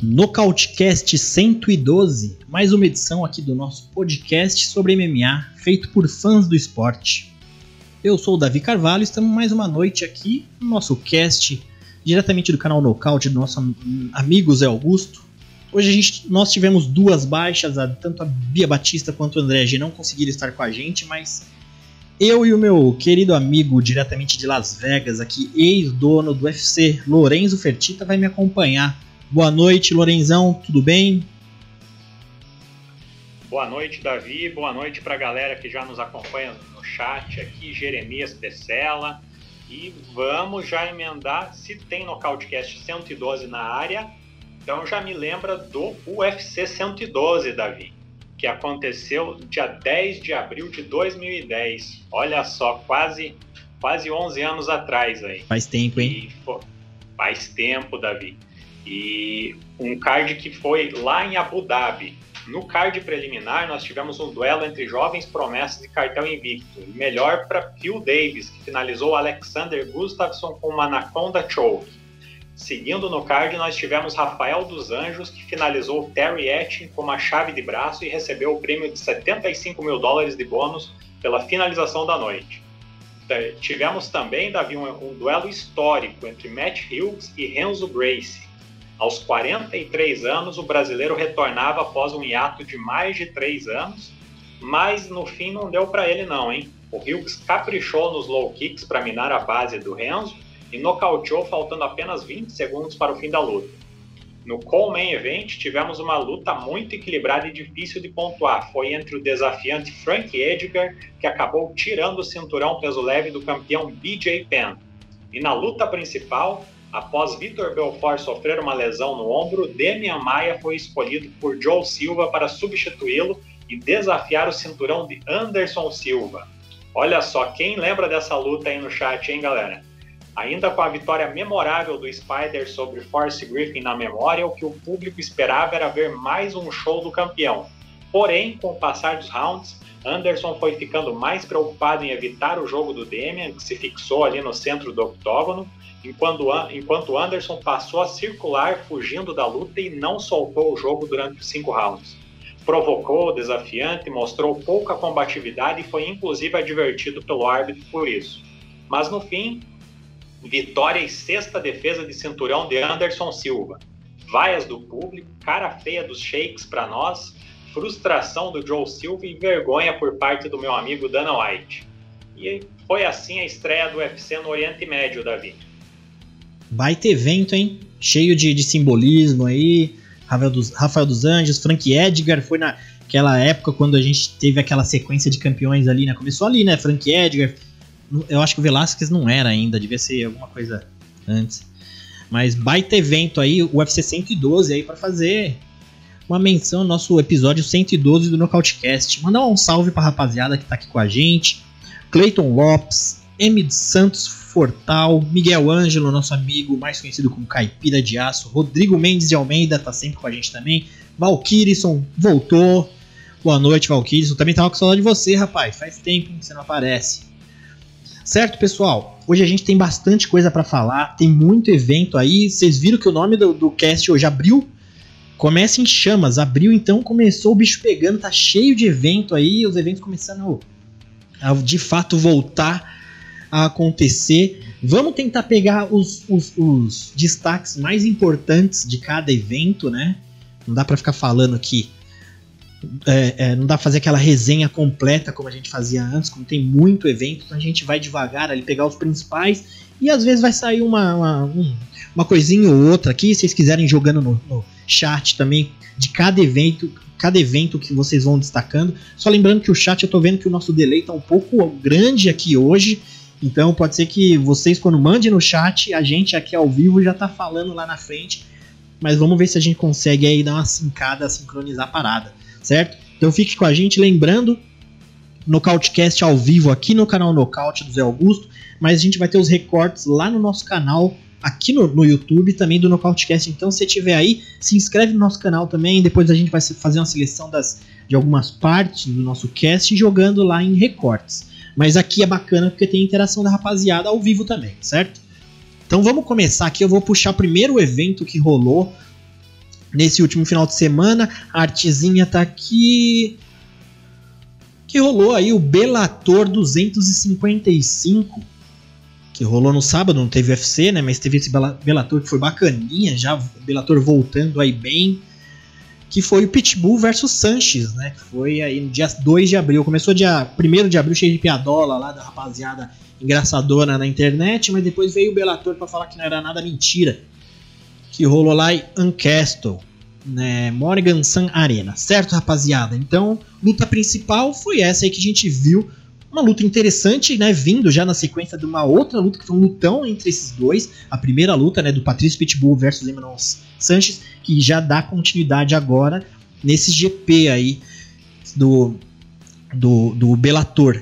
Nocautecast 112, mais uma edição aqui do nosso podcast sobre MMA, feito por fãs do esporte. Eu sou o Davi Carvalho, estamos mais uma noite aqui no nosso cast, diretamente do canal Nocaute, do nosso amigo Zé Augusto. Hoje a gente, nós tivemos duas baixas, tanto a Bia Batista quanto o André G não conseguiram estar com a gente, mas eu e o meu querido amigo diretamente de Las Vegas, aqui, ex-dono do UFC, Lorenzo Fertita, vai me acompanhar Boa noite, Lorenzão, tudo bem? Boa noite, Davi. Boa noite para a galera que já nos acompanha no chat aqui, Jeremias Pecela. E vamos já emendar, se tem Nocautecast 112 na área, então já me lembra do UFC 112, Davi, que aconteceu dia 10 de abril de 2010. Olha só, quase quase 11 anos atrás aí. Faz tempo, hein? E, pô, faz tempo, Davi. E um card que foi lá em Abu Dhabi. No card preliminar, nós tivemos um duelo entre jovens promessas de cartel invicto. Melhor para Phil Davis, que finalizou Alexander Gustafsson com uma Anaconda Choke. Seguindo no card, nós tivemos Rafael dos Anjos, que finalizou Terry Etting com uma chave de braço e recebeu o prêmio de 75 mil dólares de bônus pela finalização da noite. Tivemos também, Davi, um, um duelo histórico entre Matt Hughes e Renzo Gracie. Aos 43 anos, o brasileiro retornava após um hiato de mais de três anos, mas no fim não deu para ele não, hein? O Hughes caprichou nos low kicks para minar a base do Renzo e nocauteou faltando apenas 20 segundos para o fim da luta. No Coleman Event, tivemos uma luta muito equilibrada e difícil de pontuar. Foi entre o desafiante Frank Edgar, que acabou tirando o cinturão peso leve do campeão BJ Penn. E na luta principal, Após Vitor Belfort sofrer uma lesão no ombro, Demian Maia foi escolhido por Joe Silva para substituí-lo e desafiar o cinturão de Anderson Silva. Olha só, quem lembra dessa luta aí no chat, hein, galera? Ainda com a vitória memorável do Spider sobre Force Griffin na memória, o que o público esperava era ver mais um show do campeão. Porém, com o passar dos rounds, Anderson foi ficando mais preocupado em evitar o jogo do Demian, que se fixou ali no centro do octógono, enquanto, enquanto Anderson passou a circular fugindo da luta e não soltou o jogo durante os cinco rounds. Provocou o desafiante, mostrou pouca combatividade e foi inclusive advertido pelo árbitro por isso. Mas no fim, vitória e sexta defesa de cinturão de Anderson Silva. Vaias do público, cara feia dos shakes para nós, frustração do Joe Silva e vergonha por parte do meu amigo Dana White. E foi assim a estreia do UFC no Oriente Médio, Davi. Baita evento, hein? Cheio de, de simbolismo aí. Rafael dos, Rafael dos Anjos, Frank Edgar foi naquela época quando a gente teve aquela sequência de campeões ali, né? Começou ali, né? Frank Edgar. Eu acho que o Velasquez não era ainda, devia ser alguma coisa antes. Mas baita evento aí, o UFC 112 aí para fazer uma menção no nosso episódio 112 do Nocautecast. Mandar um salve pra rapaziada que tá aqui com a gente. Clayton Lopes, M. Santos Fortal, Miguel Ângelo, nosso amigo mais conhecido como Caipira de Aço, Rodrigo Mendes de Almeida tá sempre com a gente também, Valkyrisson voltou, boa noite Valkyrisson, também tava com saudade de você rapaz, faz tempo que você não aparece. Certo pessoal, hoje a gente tem bastante coisa para falar, tem muito evento aí, vocês viram que o nome do, do cast hoje abriu, começa em chamas, abriu então, começou o bicho pegando, tá cheio de evento aí, os eventos começando a de fato voltar a acontecer. Vamos tentar pegar os, os, os destaques mais importantes de cada evento, né? Não dá para ficar falando aqui. É, é, não dá pra fazer aquela resenha completa como a gente fazia antes, como tem muito evento, então a gente vai devagar ali pegar os principais e às vezes vai sair uma, uma, um, uma coisinha ou outra aqui. Se vocês quiserem jogando no, no chat também de cada evento, cada evento que vocês vão destacando. Só lembrando que o chat eu tô vendo que o nosso delay tá um pouco grande aqui hoje. Então pode ser que vocês, quando mandem no chat, a gente aqui ao vivo já tá falando lá na frente. Mas vamos ver se a gente consegue aí dar uma sincada, sincronizar a parada, certo? Então fique com a gente, lembrando Nocautecast ao vivo aqui no canal Nocaute do Zé Augusto, mas a gente vai ter os recortes lá no nosso canal aqui no, no YouTube também do Nocautecast. Então, se tiver aí, se inscreve no nosso canal também. Depois a gente vai fazer uma seleção das, de algumas partes do nosso cast jogando lá em recortes. Mas aqui é bacana porque tem interação da rapaziada ao vivo também, certo? Então vamos começar aqui. Eu vou puxar o primeiro evento que rolou nesse último final de semana. A artezinha tá aqui. Que rolou aí o Belator 255. Que rolou no sábado, não teve UFC, né? Mas teve esse Belator que foi bacaninha, já o Belator voltando aí bem. Que foi o Pitbull versus Sanches, né? Que foi aí no dia 2 de abril. Começou dia 1 de abril, cheio de piadola lá da rapaziada engraçadona na internet, mas depois veio o Bellator para falar que não era nada mentira. Que rolou lá em Uncastle, né, Morgan Sun Arena, certo, rapaziada? Então, luta principal foi essa aí que a gente viu. Uma luta interessante, né? Vindo já na sequência de uma outra luta, que foi um lutão entre esses dois. A primeira luta, né? Do Patrício Pitbull versus Emmanuel Sanches, que já dá continuidade agora nesse GP aí do, do, do Bellator.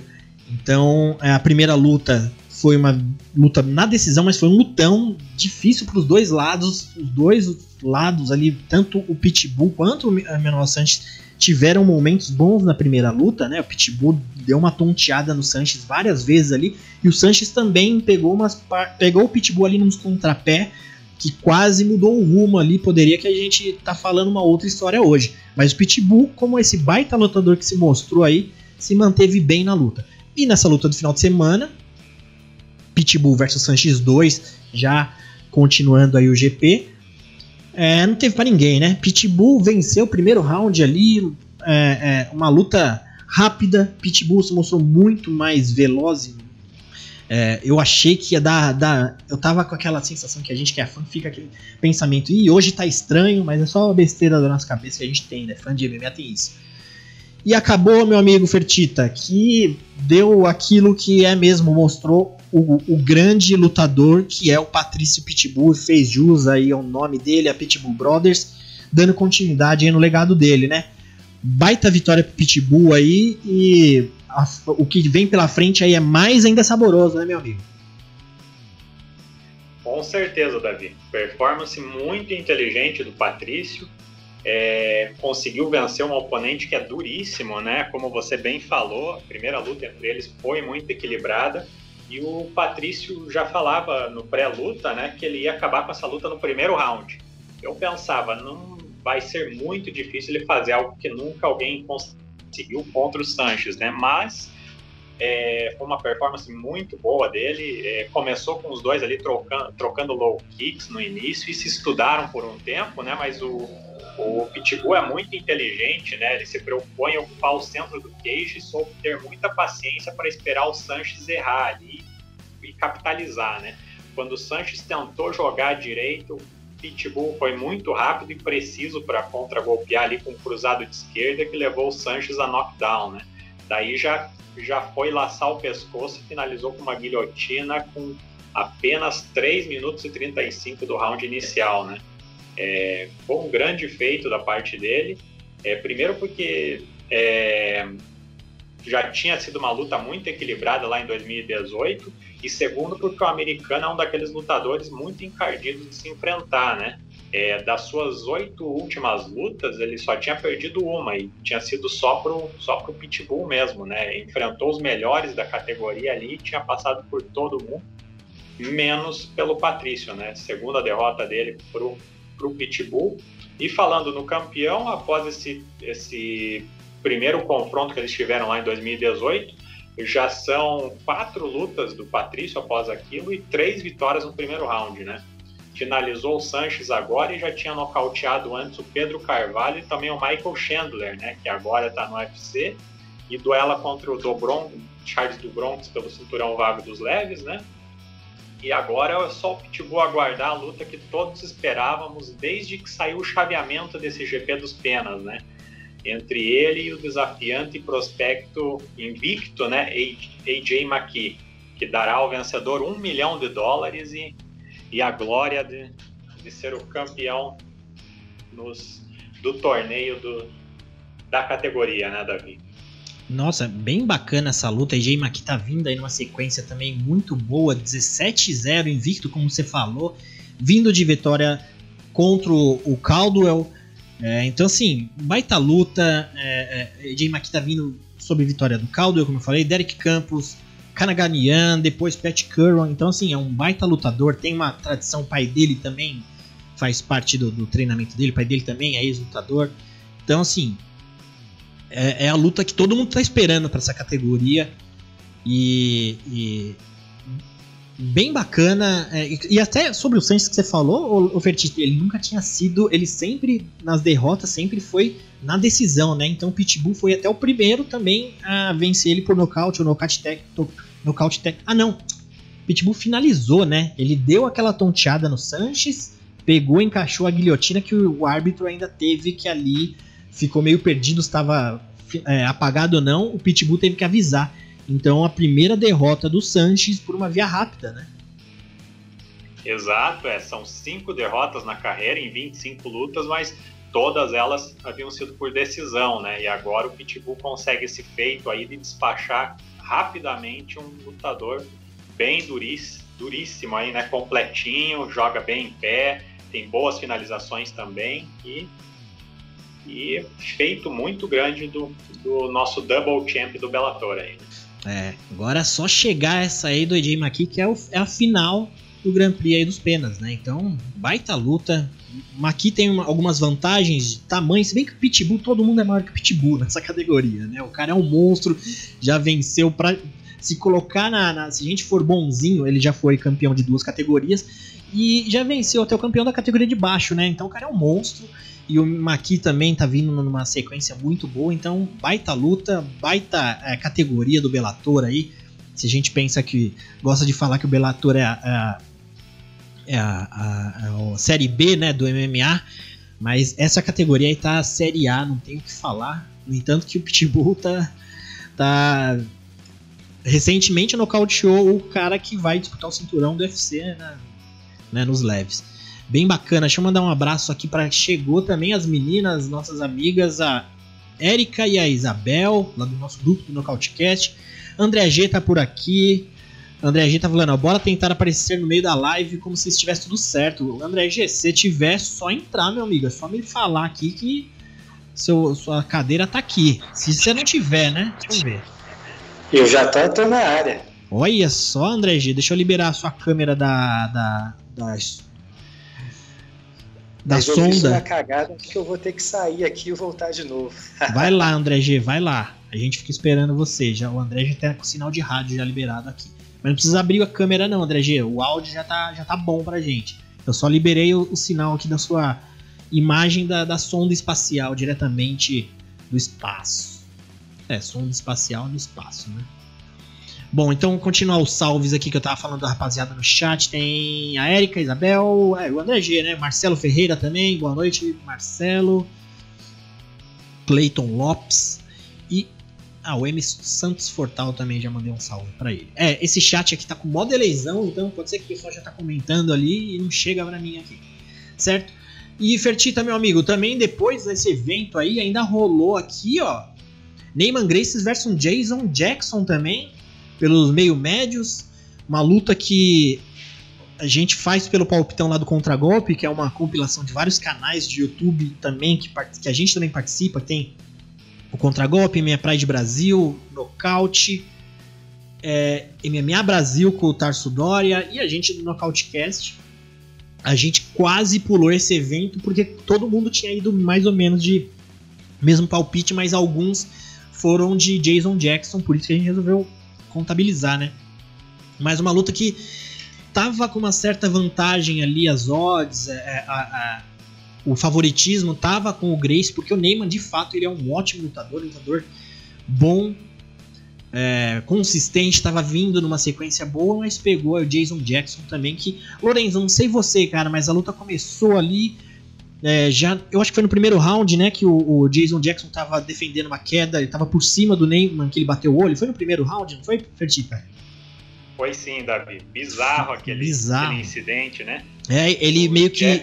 Então, é, a primeira luta foi uma luta na decisão, mas foi um lutão difícil para os dois lados. Os dois lados ali, tanto o Pitbull quanto o Manuel Sanches tiveram momentos bons na primeira luta, né? O Pitbull deu uma tonteada no Sanches várias vezes ali e o Sanches também pegou umas pegou o Pitbull ali nos contrapé que quase mudou o rumo ali, poderia que a gente tá falando uma outra história hoje. Mas o Pitbull, como esse baita lutador que se mostrou aí, se manteve bem na luta. E nessa luta do final de semana, Pitbull versus Sanches 2, já continuando aí o GP. É, não teve para ninguém, né? Pitbull venceu o primeiro round ali, é, é, uma luta rápida. Pitbull se mostrou muito mais veloz. É, eu achei que ia dar, dar, Eu tava com aquela sensação que a gente que é fã fica aquele pensamento. E hoje tá estranho, mas é só a besteira da nossa cabeça que a gente tem, né? Fã de MMA tem isso. E acabou, meu amigo Fertita, que deu aquilo que é mesmo, mostrou o, o grande lutador que é o Patrício Pitbull, fez jus aí ao nome dele, a Pitbull Brothers, dando continuidade no legado dele, né? Baita vitória pro Pitbull aí e a, o que vem pela frente aí é mais ainda saboroso, né, meu amigo? Com certeza, Davi. Performance muito inteligente do Patrício é, conseguiu vencer um oponente que é duríssimo, né? Como você bem falou, a primeira luta entre eles foi muito equilibrada. E o Patrício já falava no pré-luta, né, que ele ia acabar com essa luta no primeiro round. Eu pensava, não vai ser muito difícil ele fazer algo que nunca alguém conseguiu contra o Sanches, né? Mas é, foi uma performance muito boa dele. É, começou com os dois ali trocando, trocando low kicks no início e se estudaram por um tempo, né? Mas o, o Pitbull é muito inteligente, né? Ele se preocupou em ocupar o centro do cage e soube ter muita paciência para esperar o Sanches errar ali e capitalizar, né? Quando o Sanches tentou jogar direito, o Pitbull foi muito rápido e preciso para contra-golpear ali com um cruzado de esquerda que levou o Sanches a knockdown, né? Daí já, já foi laçar o pescoço e finalizou com uma guilhotina com apenas 3 minutos e 35 do round inicial, né? É, foi um grande feito da parte dele. É, primeiro porque é, já tinha sido uma luta muito equilibrada lá em 2018 e segundo porque o americano é um daqueles lutadores muito encardidos de se enfrentar, né? É, das suas oito últimas lutas, ele só tinha perdido uma e tinha sido só pro, só pro Pitbull mesmo, né? Enfrentou os melhores da categoria ali, tinha passado por todo mundo, menos pelo Patrício, né? Segunda derrota dele pro para o Pitbull. E falando no campeão, após esse, esse primeiro confronto que eles tiveram lá em 2018, já são quatro lutas do Patrício após aquilo e três vitórias no primeiro round, né? Finalizou o Sanches agora e já tinha nocauteado antes o Pedro Carvalho e também o Michael Chandler, né? Que agora está no UFC e duela contra o Dobron, Charles do pelo cinturão vago dos leves, né? E agora é só o Pitbull aguardar a luta que todos esperávamos desde que saiu o chaveamento desse GP dos Penas, né? Entre ele e o desafiante prospecto invicto, né? AJ McKee, que dará ao vencedor um milhão de dólares e, e a glória de, de ser o campeão nos, do torneio do, da categoria, né, Davi? Nossa, bem bacana essa luta. A Maki tá vindo aí numa sequência também muito boa, 17-0 invicto, como você falou, vindo de vitória contra o Caldwell. É, então, assim, baita luta. É, é, Maki tá vindo sobre vitória do Caldwell, como eu falei, Derek Campos, Kanaganian, depois Pat Curran. Então, assim, é um baita lutador. Tem uma tradição, o pai dele também faz parte do, do treinamento dele, o pai dele também é ex-lutador. Então, assim, é, é, a luta que todo mundo tá esperando para essa categoria. E, e bem bacana. É, e, e, até sobre o Sanches que você falou, o, o ele nunca tinha sido. Ele sempre, nas derrotas, sempre foi na decisão, né? Então o Pitbull foi até o primeiro também a vencer ele por nocaute ou nocaute técnico. Nocaute técnico. Ah, não. Pitbull finalizou, né? Ele deu aquela tonteada no Sanches, pegou, encaixou a guilhotina que o, árbitro ainda teve que ali ficou meio perdido, estava é, apagado ou não, o Pitbull teve que avisar. Então a primeira derrota do Sanches por uma via rápida, né? Exato, é, são cinco derrotas na carreira em 25 lutas, mas todas elas haviam sido por decisão, né? E agora o Pitbull consegue esse feito aí de despachar rapidamente um lutador bem duríssimo, duríssimo aí, né? Completinho, joga bem em pé, tem boas finalizações também e e feito muito grande do, do nosso double champ do Bellator aí. É, agora é só chegar essa aí do AJ McKee, que é, o, é a final do Grand Prix aí dos Penas, né? Então, baita luta. Maqui tem uma, algumas vantagens de tamanho, se bem que o Pitbull, todo mundo é maior que o Pitbull nessa categoria, né? O cara é um monstro, já venceu pra. Se colocar na, na, Se a gente for bonzinho, ele já foi campeão de duas categorias e já venceu até o campeão da categoria de baixo, né? Então o cara é um monstro. E o Maqui também tá vindo numa sequência muito boa, então baita luta, baita é, categoria do Bellator aí. Se a gente pensa que gosta de falar que o Bellator é é é a, a, a série B né, do MMA, mas essa categoria aí tá a série A, não tem o que falar. No entanto, que o Pitbull tá, tá recentemente nocauteou o cara que vai disputar o cinturão do UFC né, né, nos leves bem bacana. Deixa eu mandar um abraço aqui para chegou também as meninas, nossas amigas, a Érica e a Isabel, lá do nosso grupo do Nocautecast. André G tá por aqui. André G tá falando, ó, bora tentar aparecer no meio da live como se estivesse tudo certo. André G, se tiver, só entrar, meu amigo. É só me falar aqui que seu, sua cadeira tá aqui. Se você não tiver, né? Deixa eu ver. Eu já tô, tô na área. Olha só, André G, deixa eu liberar a sua câmera da, da, da da Mas sonda. Eu cagada que eu vou ter que sair aqui e voltar de novo. vai lá, André G, vai lá. A gente fica esperando você. Já, o André já tá com o sinal de rádio já liberado aqui. Mas não precisa abrir a câmera não, André G. O áudio já tá, já tá bom pra gente. Eu só liberei o, o sinal aqui da sua imagem da, da sonda espacial diretamente do espaço. É, sonda espacial no espaço, né? Bom, então continuar os salves aqui que eu tava falando da rapaziada no chat. Tem a Érica, Isabel, é, o André G, né? Marcelo Ferreira também. Boa noite, Marcelo. Cleiton Lopes. Ah, o M Santos Fortal também já mandei um salve para ele. É, esse chat aqui tá com mó eleição, então pode ser que o pessoal já tá comentando ali e não chega para mim aqui. Certo? E Fertita, meu amigo, também depois desse evento aí ainda rolou aqui, ó. Neyman Graces versus Jason Jackson também pelos meio médios, uma luta que a gente faz pelo palpitão lá do Contragolpe, que é uma compilação de vários canais de YouTube também que, que a gente também participa, tem o Contragolpe, MMA Pride Brasil, Nocaute, é, MMA Brasil com o Tarso Dória e a gente do Nocautecast. A gente quase pulou esse evento porque todo mundo tinha ido mais ou menos de mesmo palpite, mas alguns foram de Jason Jackson, por isso que a gente resolveu contabilizar, né? Mas uma luta que tava com uma certa vantagem ali, as odds, é, é, a, a, o favoritismo tava com o Grace, porque o Neyman, de fato, ele é um ótimo lutador, um lutador bom, é, consistente, estava vindo numa sequência boa, mas pegou o Jason Jackson também, que, Lorenzo, não sei você, cara, mas a luta começou ali, é, já, eu acho que foi no primeiro round, né, que o, o Jason Jackson tava defendendo uma queda, ele tava por cima do Neyman, que ele bateu o olho. Foi no primeiro round, não foi, Fertipa? Foi sim, Davi. Bizarro aquele, Bizarro. aquele incidente, né? É, ele o meio que.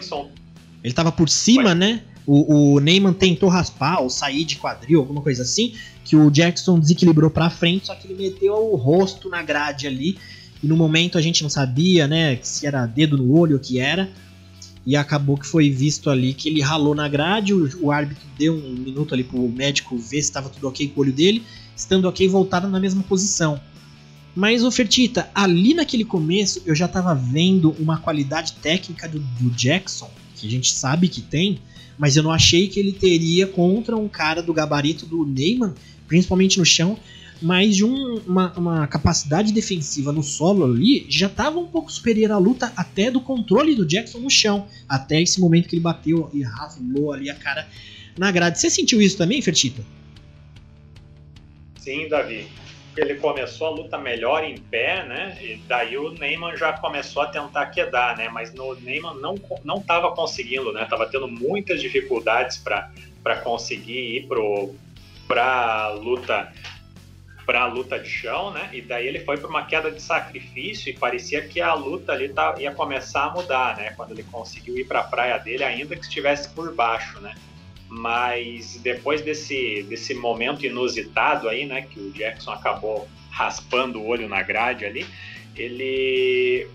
Ele tava por cima, foi. né? O, o Neyman tentou raspar ou sair de quadril, alguma coisa assim, que o Jackson desequilibrou pra frente, só que ele meteu o rosto na grade ali. E no momento a gente não sabia, né, se era dedo no olho ou o que era. E acabou que foi visto ali que ele ralou na grade, o, o árbitro deu um minuto ali pro médico ver se estava tudo ok com o olho dele. Estando ok, voltaram na mesma posição. Mas, o Fertita, ali naquele começo eu já estava vendo uma qualidade técnica do, do, Jackson, que a gente sabe que tem, mas eu não achei que ele teria contra um cara do gabarito do Neyman, principalmente no chão, mas de um, uma, uma, capacidade defensiva no solo ali já estava um pouco superior à luta até do controle do Jackson no chão, até esse momento que ele bateu e rafulou ali a cara na grade. Você sentiu isso também, Fertita? Sim, Davi ele começou a luta melhor em pé, né? E daí o Neyman já começou a tentar quedar, né? Mas no Neyman não não estava conseguindo, né? Tava tendo muitas dificuldades para conseguir ir pro para luta para a luta de chão, né? E daí ele foi para uma queda de sacrifício e parecia que a luta ali tá, ia começar a mudar, né? Quando ele conseguiu ir para a praia dele, ainda que estivesse por baixo, né? Mas depois desse, desse momento inusitado aí, né, que o Jackson acabou raspando o olho na grade ali, ele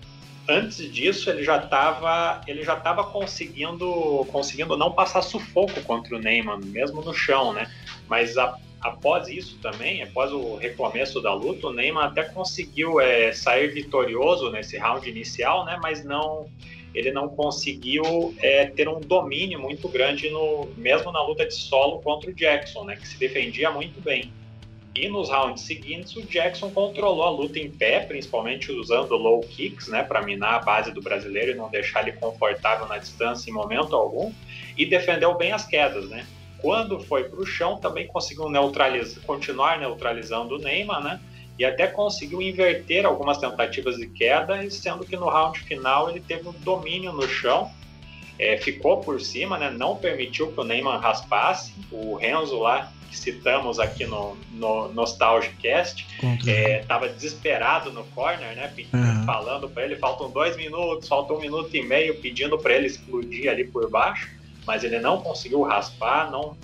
antes disso ele já estava ele já estava conseguindo conseguindo não passar sufoco contra o Neyman mesmo no chão, né? Mas a, após isso também, após o recomeço da luta, o Neyman até conseguiu é, sair vitorioso nesse round inicial, né? Mas não ele não conseguiu é, ter um domínio muito grande no mesmo na luta de solo contra o Jackson, né, que se defendia muito bem. E nos rounds seguintes, o Jackson controlou a luta em pé, principalmente usando low kicks, né, para minar a base do brasileiro e não deixar ele confortável na distância em momento algum, e defendeu bem as quedas, né. Quando foi para o chão, também conseguiu neutralizar, continuar neutralizando o Neymar, né, e até conseguiu inverter algumas tentativas de queda, sendo que no round final ele teve um domínio no chão, é, ficou por cima, né, não permitiu que o Neyman raspasse. O Renzo lá, que citamos aqui no, no Nostalgicast, estava é, desesperado no corner, né, uhum. falando para ele, faltam dois minutos, faltam um minuto e meio, pedindo para ele explodir ali por baixo, mas ele não conseguiu raspar, não,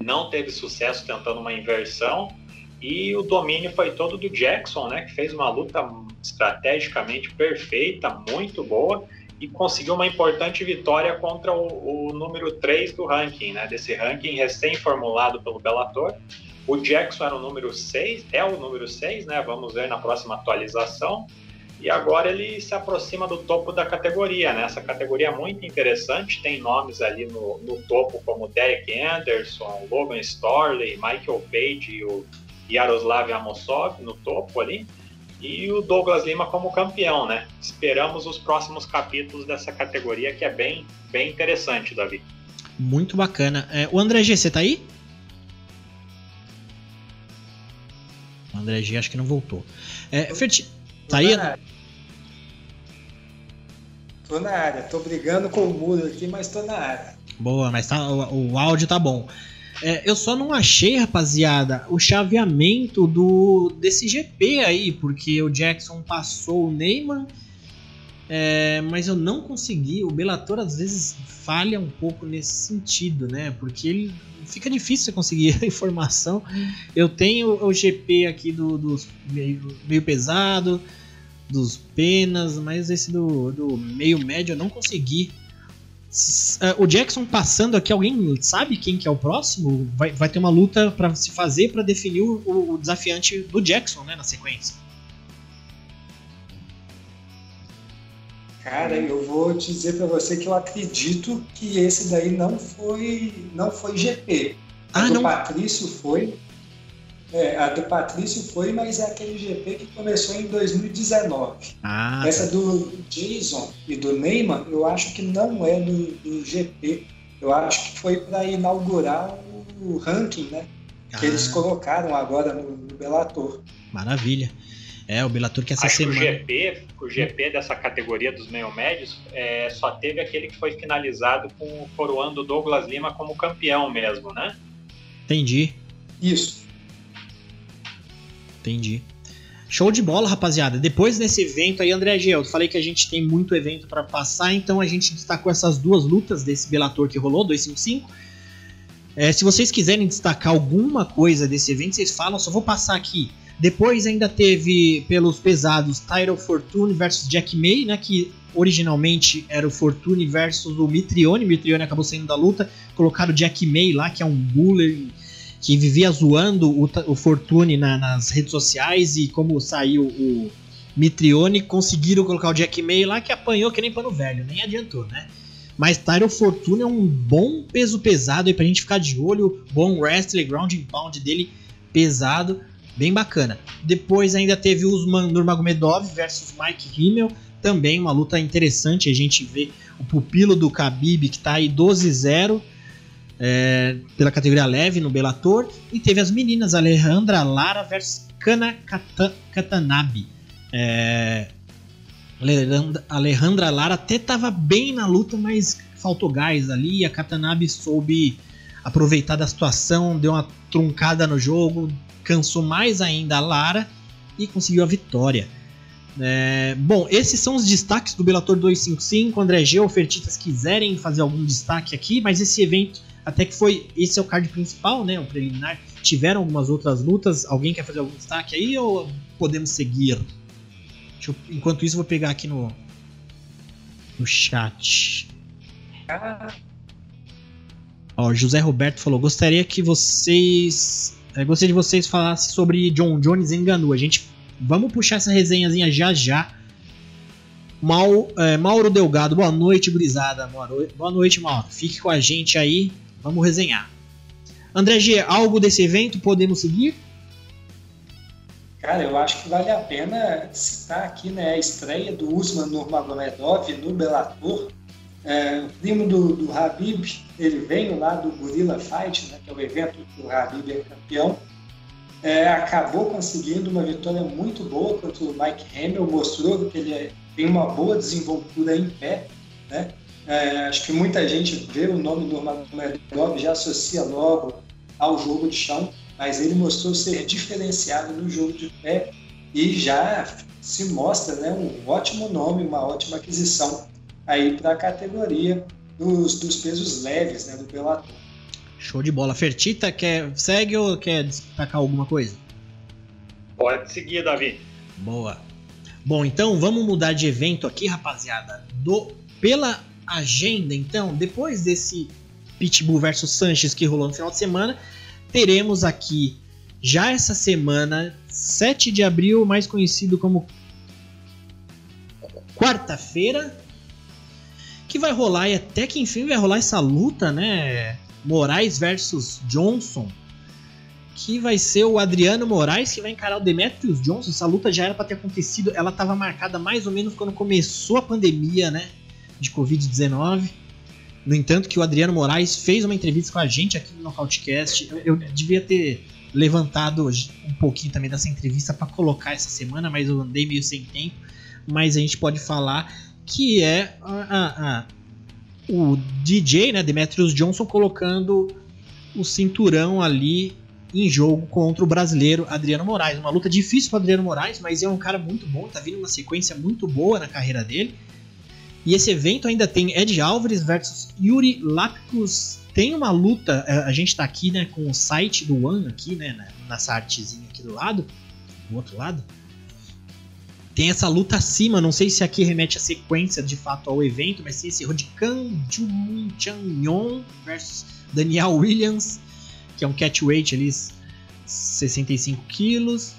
não teve sucesso tentando uma inversão, e o domínio foi todo do Jackson, né, que fez uma luta estrategicamente perfeita, muito boa, e conseguiu uma importante vitória contra o, o número 3 do ranking, né, desse ranking recém-formulado pelo Bellator. O Jackson era o número 6, é o número 6, né, vamos ver na próxima atualização. E agora ele se aproxima do topo da categoria, né? Essa categoria é muito interessante, tem nomes ali no, no topo como Derek Anderson, Logan Storley, Michael Page e o Yaroslav Amosov no topo ali e o Douglas Lima como campeão, né? Esperamos os próximos capítulos dessa categoria que é bem, bem interessante, Davi. Muito bacana. É, o André G, você tá aí? O André G acho que não voltou. É, Ferti... Tá aí? Tô na área, tô brigando com o muro aqui, mas tô na área. Boa, mas tá, o, o áudio tá bom. É, eu só não achei, rapaziada, o chaveamento do desse GP aí, porque o Jackson passou o Neymar, é, mas eu não consegui. O Bellator às vezes falha um pouco nesse sentido, né? Porque ele fica difícil você conseguir a informação. Eu tenho o GP aqui do, meio, meio pesado, dos penas, mas esse do, do meio médio eu não consegui o Jackson passando aqui, alguém sabe quem que é o próximo? Vai, vai ter uma luta para se fazer para definir o, o, desafiante do Jackson, né, na sequência. Cara, eu vou dizer para você que eu acredito que esse daí não foi não foi GP. Ah, o não. Patrício foi, é, a do Patrício foi, mas é aquele GP que começou em 2019. Ah, Essa do Jason e do Neymar, eu acho que não é do, do GP. Eu acho que foi para inaugurar o ranking, né? Que ah. eles colocaram agora no, no Bellator. Maravilha. É, o Bellator que essa Acho semana. Que o, GP, o GP dessa categoria dos meio médios é, só teve aquele que foi finalizado com coroando o Douglas Lima como campeão mesmo, né? Entendi. Isso. Entendi. Show de bola, rapaziada. Depois desse evento aí, André G, eu falei que a gente tem muito evento para passar, então a gente destacou essas duas lutas desse Bellator que rolou, 255. É, se vocês quiserem destacar alguma coisa desse evento, vocês falam, só vou passar aqui. Depois ainda teve pelos pesados Tyro Fortune versus Jack May, né, que originalmente era o Fortune versus o Mitrione, Mitrione acabou saindo da luta, colocaram o Jack May lá, que é um buller que vivia zoando o, o Fortune na, nas redes sociais e como saiu o Mitrione, conseguiram colocar o Jack May lá que apanhou que nem pano velho, nem adiantou, né? Mas Tyro Fortune é um bom peso pesado aí pra gente ficar de olho, bom wrestling, ground pound dele pesado, bem bacana. Depois ainda teve Usman Nurmagomedov versus Mike Himmel, também uma luta interessante, a gente vê o pupilo do Khabib que tá aí 12-0, é, pela categoria leve no Bellator. E teve as meninas Alejandra Lara versus Kana Katanabe. É, Alejandra Lara até estava bem na luta, mas faltou gás ali. A Katanabe soube aproveitar da situação, deu uma truncada no jogo, cansou mais ainda a Lara e conseguiu a vitória. É, bom, esses são os destaques do Bellator 255. André G, Fertitas quiserem fazer algum destaque aqui, mas esse evento até que foi. Esse é o card principal, né? O preliminar. Tiveram algumas outras lutas. Alguém quer fazer algum destaque aí ou podemos seguir? Eu, enquanto isso, vou pegar aqui no. No chat. Ó, José Roberto falou: gostaria que vocês. É, gostaria de vocês falassem sobre John Jones Enganu. A gente. Vamos puxar essa resenhazinha já já. Mal, é, Mauro Delgado, boa noite, brisada. Boa noite, Mauro. Fique com a gente aí. Vamos resenhar. André G, algo desse evento podemos seguir? Cara, eu acho que vale a pena citar aqui né, a estreia do Usman Nurmagomedov no Bellator. É, o primo do, do Habib, ele veio lá do Gorilla Fight, né, que é o evento que o Habib é campeão. É, acabou conseguindo uma vitória muito boa contra o Mike Hamill, mostrou que ele é, tem uma boa desenvoltura em pé, né? É, acho que muita gente vê o nome do Nurmagomedov já associa logo ao jogo de chão, mas ele mostrou ser diferenciado no jogo de pé e já se mostra né, um ótimo nome, uma ótima aquisição aí para a categoria dos, dos, pesos leves né, do Bellator. Show de bola. Fertita, quer, segue ou quer destacar alguma coisa? Pode seguir, Davi. Boa. Bom, então vamos mudar de evento aqui, rapaziada. Do, pela agenda, então, depois desse Pitbull versus Sanches que rolou no final de semana, teremos aqui já essa semana, 7 de abril, mais conhecido como quarta-feira, que vai rolar e até que enfim vai rolar essa luta, né? Moraes versus Johnson, que vai ser o Adriano Moraes que vai encarar o Demetrius Johnson. Essa luta já era para ter acontecido, ela estava marcada mais ou menos quando começou a pandemia, né? De Covid-19. No entanto, que o Adriano Moraes fez uma entrevista com a gente aqui no Nocautecast. Eu, eu devia ter levantado um pouquinho também dessa entrevista para colocar essa semana, mas eu andei meio sem tempo. Mas a gente pode falar que é a, a, a, o DJ, né, Demetrius Johnson, colocando o cinturão ali em jogo contra o brasileiro Adriano Moraes. Uma luta difícil para Adriano Moraes, mas é um cara muito bom, tá vindo uma sequência muito boa na carreira dele. E esse evento ainda tem Ed Álvares versus Yuri Lapkus. Tem uma luta, é, a gente tá aqui, né, com o site do One aqui, né, nessa artezinha aqui do lado, do outro lado. Tem essa luta acima, não sei se aqui remete a sequência de fato ao evento, mas tem esse Rodikan Jun Chanyon versus Daniel Williams, que é um catchweight ali, 65 quilos.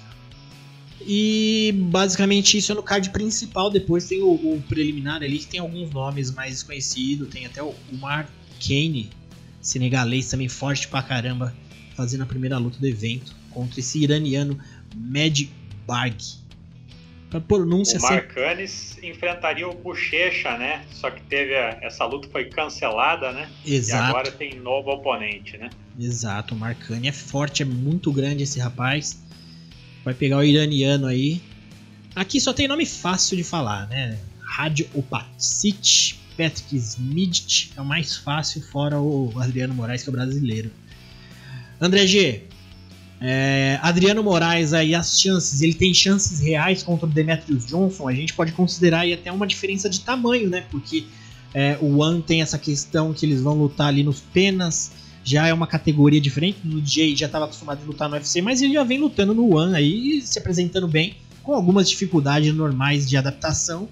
E basicamente isso é no card principal. Depois tem o, o preliminar ali que tem alguns nomes mais desconhecidos. Tem até o, o Mark Kane, senegalês também forte pra caramba, fazendo a primeira luta do evento contra esse iraniano Mad Barg. Pra pronúncia o Marcanes enfrentaria o Bochecha, né? Só que teve a, essa luta foi cancelada, né? Exato. E agora tem novo oponente, né? Exato, o Marcani é forte, é muito grande esse rapaz. Vai pegar o iraniano aí. Aqui só tem nome fácil de falar, né? Opacic, Patrick Smith é o mais fácil, fora o Adriano Moraes, que é brasileiro. André G, É, Adriano Moraes aí, as chances, ele tem chances reais contra o Demetrius Johnson, a gente pode considerar aí até uma diferença de tamanho, né? Porque é, o One tem essa questão que eles vão lutar ali nos penas, já é uma categoria diferente, o Jay já estava acostumado a lutar no UFC, mas ele já vem lutando no One aí, se apresentando bem, com algumas dificuldades normais de adaptação,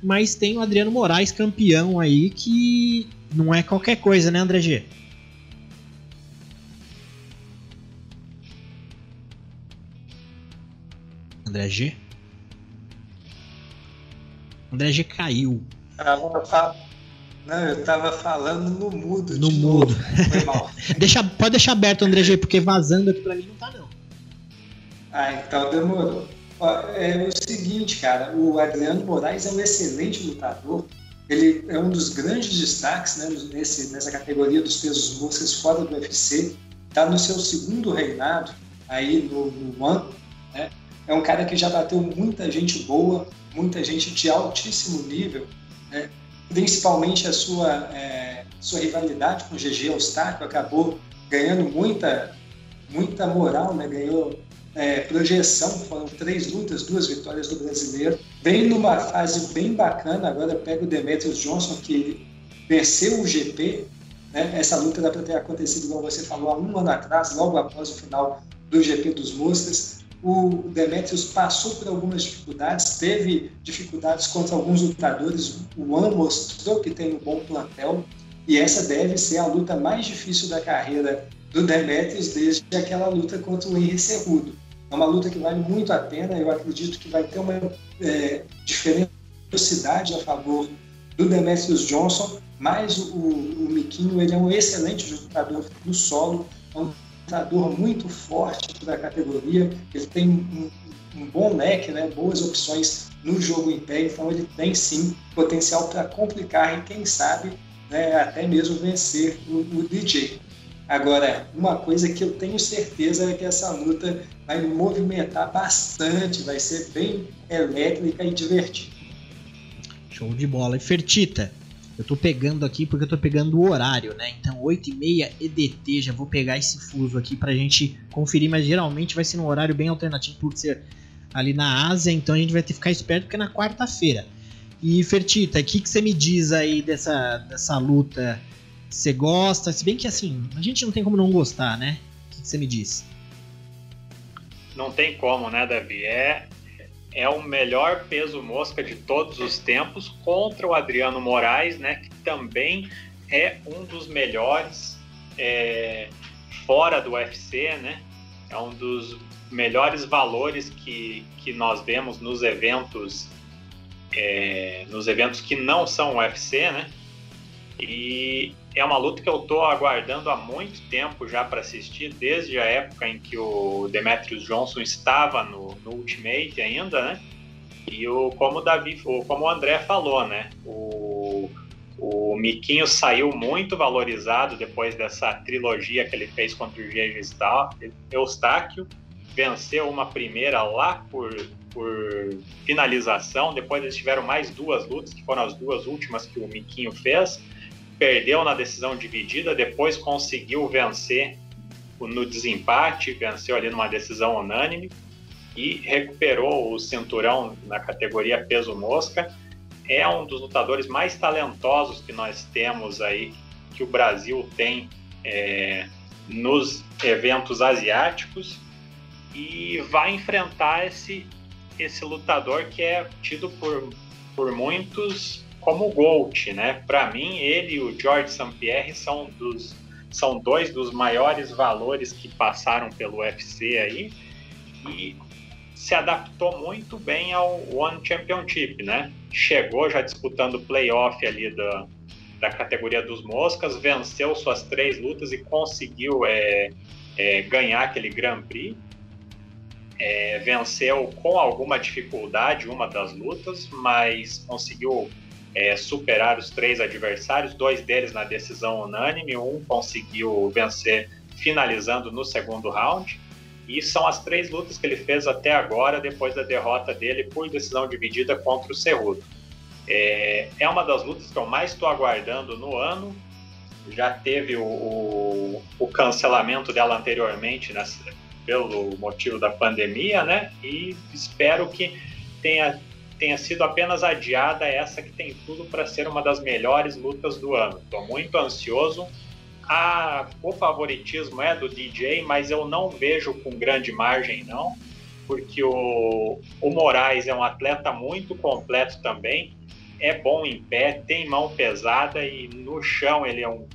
mas tem o Adriano Moraes campeão aí que não é qualquer coisa, né, André G? André G? André G caiu. Não, eu tava falando no mudo. No mudo. Foi mal. Deixa, pode deixar aberto, André G, porque vazando aqui pra mim não tá, não. Ah, então demorou. É o seguinte, cara, o Adriano Moraes é um excelente lutador. Ele é um dos grandes destaques né, nesse, nessa categoria dos pesos moscas fora do UFC. Está no seu segundo reinado aí no, no One. Né? É um cara que já bateu muita gente boa, muita gente de altíssimo nível? Principalmente a sua, é, sua rivalidade com o GG Eustáquio acabou ganhando muita, muita moral, né? ganhou é, projeção, foram três lutas, duas vitórias do brasileiro. Vem numa fase bem bacana, agora pega o Demetrius Johnson, que venceu o GP. Né? Essa luta era para ter acontecido, como você falou, há um ano atrás, logo após o final do GP dos Mostras. O Demetrius passou por algumas dificuldades, teve dificuldades contra alguns lutadores. O One mostrou que tem um bom plantel e essa deve ser a luta mais difícil da carreira do Demetrius desde aquela luta contra o Henry Cerrudo. É uma luta que vale muito a pena. Eu acredito que vai ter uma é, velocidade a favor do Demetrius Johnson, mas o, o Miquinho ele é um excelente lutador no solo, é um lutador muito forte da categoria. Ele tem um, um bom leque, né, boas opções no jogo em pé, então ele tem sim potencial para complicar e quem sabe né, até mesmo vencer o, o DJ. Agora, uma coisa que eu tenho certeza é que essa luta vai movimentar bastante, vai ser bem elétrica e divertida. Show de bola. E Fertita, eu tô pegando aqui porque eu tô pegando o horário, né? Então 8h30 EDT, já vou pegar esse fuso aqui pra gente conferir, mas geralmente vai ser num horário bem alternativo por ser ali na Ásia, então a gente vai ter que ficar esperto porque é na quarta-feira. E Fertita, o que, que você me diz aí dessa, dessa luta você gosta? Se bem que assim, a gente não tem como não gostar, né? O que você me diz? Não tem como, né, Davi? É, é o melhor peso mosca de todos os tempos contra o Adriano Moraes, né? Que também é um dos melhores é, fora do UFC, né? É um dos melhores valores que, que nós vemos nos eventos é, nos eventos que não são UFC, né? E é uma luta que eu estou aguardando há muito tempo já para assistir, desde a época em que o Demetrius Johnson estava no, no Ultimate ainda, né? E o, como o Davi, como o André falou, né? O, o Miquinho saiu muito valorizado depois dessa trilogia que ele fez contra o Diego Eustáquio. Venceu uma primeira lá por, por finalização. Depois eles tiveram mais duas lutas, que foram as duas últimas que o Miquinho fez perdeu na decisão dividida, depois conseguiu vencer no desempate, venceu ali numa decisão unânime e recuperou o cinturão na categoria peso mosca. É um dos lutadores mais talentosos que nós temos aí, que o Brasil tem é, nos eventos asiáticos e vai enfrentar esse, esse lutador que é tido por, por muitos como Gold, né? Para mim, ele e o George St. Pierre são dos são dois dos maiores valores que passaram pelo UFC aí e se adaptou muito bem ao One Championship, né? Chegou já disputando o playoff ali da, da categoria dos moscas, venceu suas três lutas e conseguiu é, é, ganhar aquele Grand Prix. É, venceu com alguma dificuldade uma das lutas, mas conseguiu é, superar os três adversários, dois deles na decisão unânime, um conseguiu vencer finalizando no segundo round. E são as três lutas que ele fez até agora, depois da derrota dele por decisão dividida contra o Cerrudo. É, é uma das lutas que eu mais estou aguardando no ano. Já teve o, o, o, cancelamento dela anteriormente, pelo motivo da pandemia, né? E espero que tenha, tenha sido apenas adiada essa que tem tudo para ser uma das melhores lutas do ano. Estou muito ansioso. Ah, o favoritismo é do DJ, mas eu não vejo com grande margem, não, porque o, o Moraes é um atleta muito completo também, é bom em pé, tem mão pesada e no chão ele é um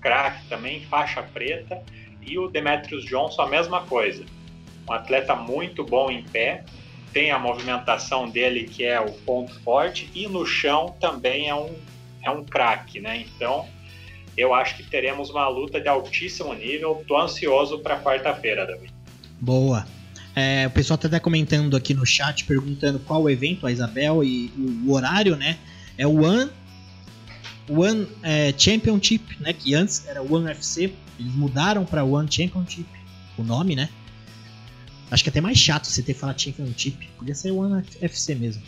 craque também, faixa preta. E o Demetrius Johnson, a mesma coisa. Um atleta muito bom em pé, tem a movimentação dele que é o ponto forte, e no chão também é um, é um craque, né? Então, eu acho que teremos uma luta de altíssimo nível. Tô ansioso para quarta-feira, Davi. Boa. É, o pessoal tá até comentando aqui no chat, perguntando qual o evento, a Isabel, e o, horário, né? É o One, One é, Championship, né? Que antes era One FC, eles mudaram para One Championship, o nome, né? Acho que é até mais chato você ter falar Championship. Podia ser One FC mesmo.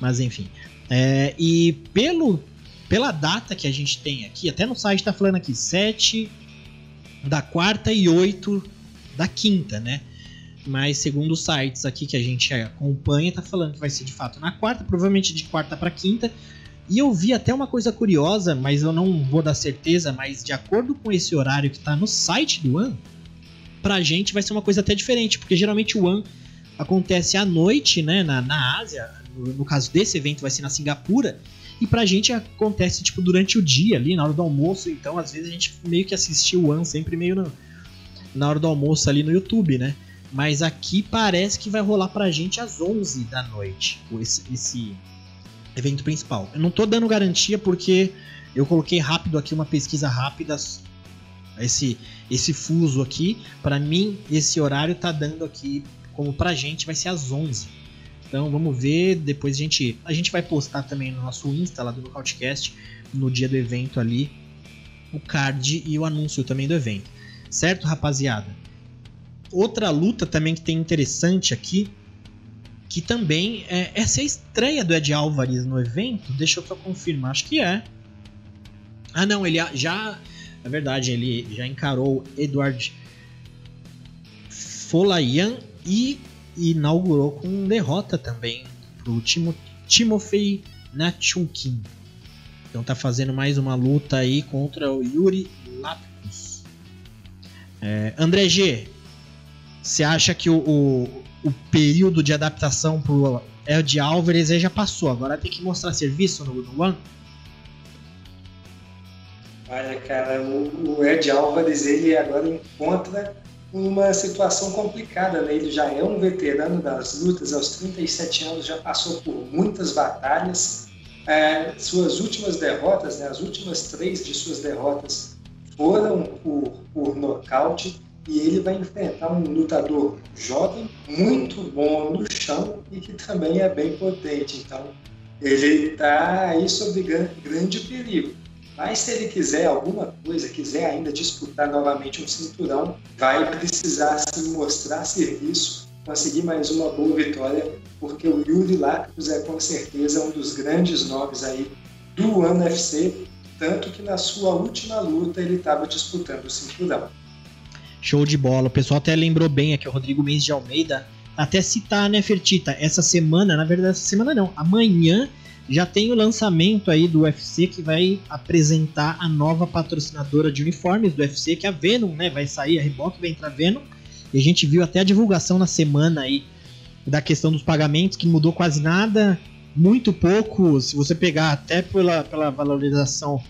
Mas enfim. É, e pelo, pela data que a gente tem aqui, até no site tá falando aqui 7 da quarta e 8 da quinta, né? Mas segundo os sites aqui que a gente acompanha, tá falando que vai ser de fato na quarta, provavelmente de quarta para quinta. E eu vi até uma coisa curiosa, mas eu não vou dar certeza, mas de acordo com esse horário que está no site do One, pra gente vai ser uma coisa até diferente, porque geralmente o One acontece à noite, né, na, na Ásia, no, no caso desse evento vai ser na Singapura, e pra gente acontece tipo durante o dia ali, na hora do almoço, então às vezes a gente meio que assistiu o One sempre meio no, na hora do almoço ali no YouTube, né? Mas aqui parece que vai rolar pra gente às 11 da noite, esse, esse evento principal. Eu não tô dando garantia porque eu coloquei rápido aqui uma pesquisa rápida esse esse fuso aqui, para mim esse horário tá dando aqui como pra gente vai ser às 11. Então vamos ver, depois a gente a gente vai postar também no nosso Insta lá do Nocautecast no dia do evento ali o card e o anúncio também do evento. Certo, rapaziada? Outra luta também que tem interessante aqui que também é, essa é a estreia do Ed Álvares no evento. Deixa eu só confirmar, acho que é. Ah, não, ele já. É verdade, ele já encarou Edward Folayan e inaugurou com derrota também pro Timo, Timofey Nachunkin. Então tá fazendo mais uma luta aí contra o Yuri Lapkus. É, André G, você acha que o, o, o período de adaptação pro Ed Álvares já passou. Agora tem que mostrar serviço no, no One. Olha, cara, o, o Ed Álvares ele agora encontra uma situação complicada, né? Ele já é um veterano das lutas, aos 37 anos já passou por muitas batalhas. É, suas últimas derrotas, né, as últimas três de suas derrotas foram por, por nocaute e ele vai enfrentar um lutador jovem, muito bom no chão e que também é bem potente. Então, ele está aí sob grande perigo. Mas se ele quiser alguma coisa, quiser ainda disputar novamente um cinturão, vai precisar se mostrar serviço, conseguir mais uma boa vitória, porque o Yuri Lactus é com certeza um dos grandes nomes aí do UFC, tanto que na sua última luta ele estava disputando o cinturão. Show de bola. O pessoal até lembrou bem aqui, o Rodrigo Mendes de Almeida. Até citar, né, Fertita? Essa semana, na verdade, essa semana não. Amanhã já tem o lançamento aí do UFC que vai apresentar a nova patrocinadora de uniformes do UFC, que é a Venom, né? Vai sair, a Reebok vai entrar Venom. E a gente viu até a divulgação na semana aí da questão dos pagamentos, que mudou quase nada, muito pouco. Se você pegar até pela, pela valorização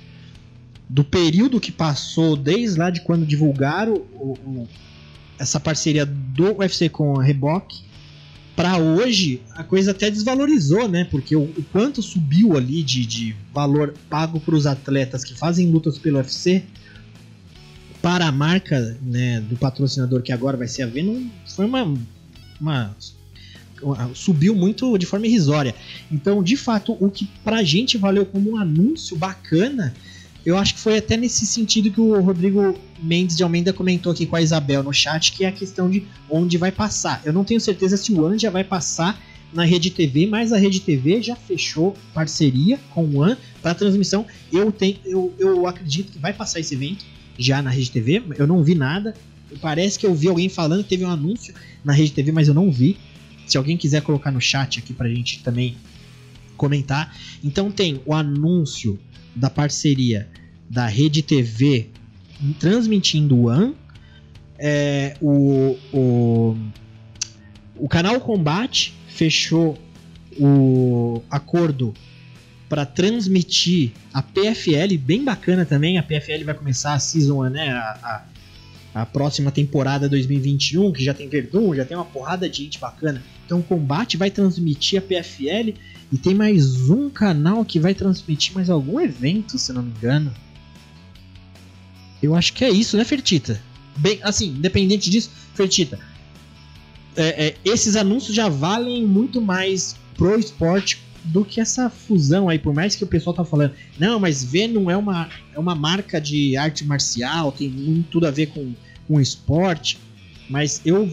do período que passou desde lá de quando divulgaram o, o, essa parceria do UFC com a Reebok para hoje a coisa até desvalorizou, né? Porque o, o quanto subiu ali de, de valor pago para os atletas que fazem lutas pelo UFC para a marca né, do patrocinador que agora vai ser a Venom foi uma, uma subiu muito de forma irrisória. Então, de fato, o que pra gente valeu como um anúncio bacana eu acho que foi até nesse sentido que o Rodrigo Mendes de Almeida comentou aqui com a Isabel no chat, que é a questão de onde vai passar. Eu não tenho certeza se o One já vai passar na Rede TV, mas a Rede TV já fechou parceria com o One para transmissão. Eu, tenho, eu, eu acredito que vai passar esse evento já na Rede TV. Eu não vi nada. Parece que eu vi alguém falando, teve um anúncio na Rede TV, mas eu não vi. Se alguém quiser colocar no chat aqui pra gente também comentar. Então tem o anúncio da parceria da Rede TV transmitindo o One, é, o, o, o canal Combate fechou o acordo para transmitir a PFL, bem bacana também. A PFL vai começar a season, né? A, a, a, próxima temporada 2021, que já tem Verdun, já tem uma porrada de gente bacana. Então o Combate vai transmitir a PFL e tem mais um canal que vai transmitir mais algum evento, se não me engano. Eu acho que é isso, né, Fertita? Bem, assim, independente disso, Fertita, é, é, esses anúncios já valem muito mais pro esporte do que essa fusão aí, por mais que o pessoal tá falando, não, mas Venom é uma, é uma marca de arte marcial, tem tudo a ver com, com esporte, mas eu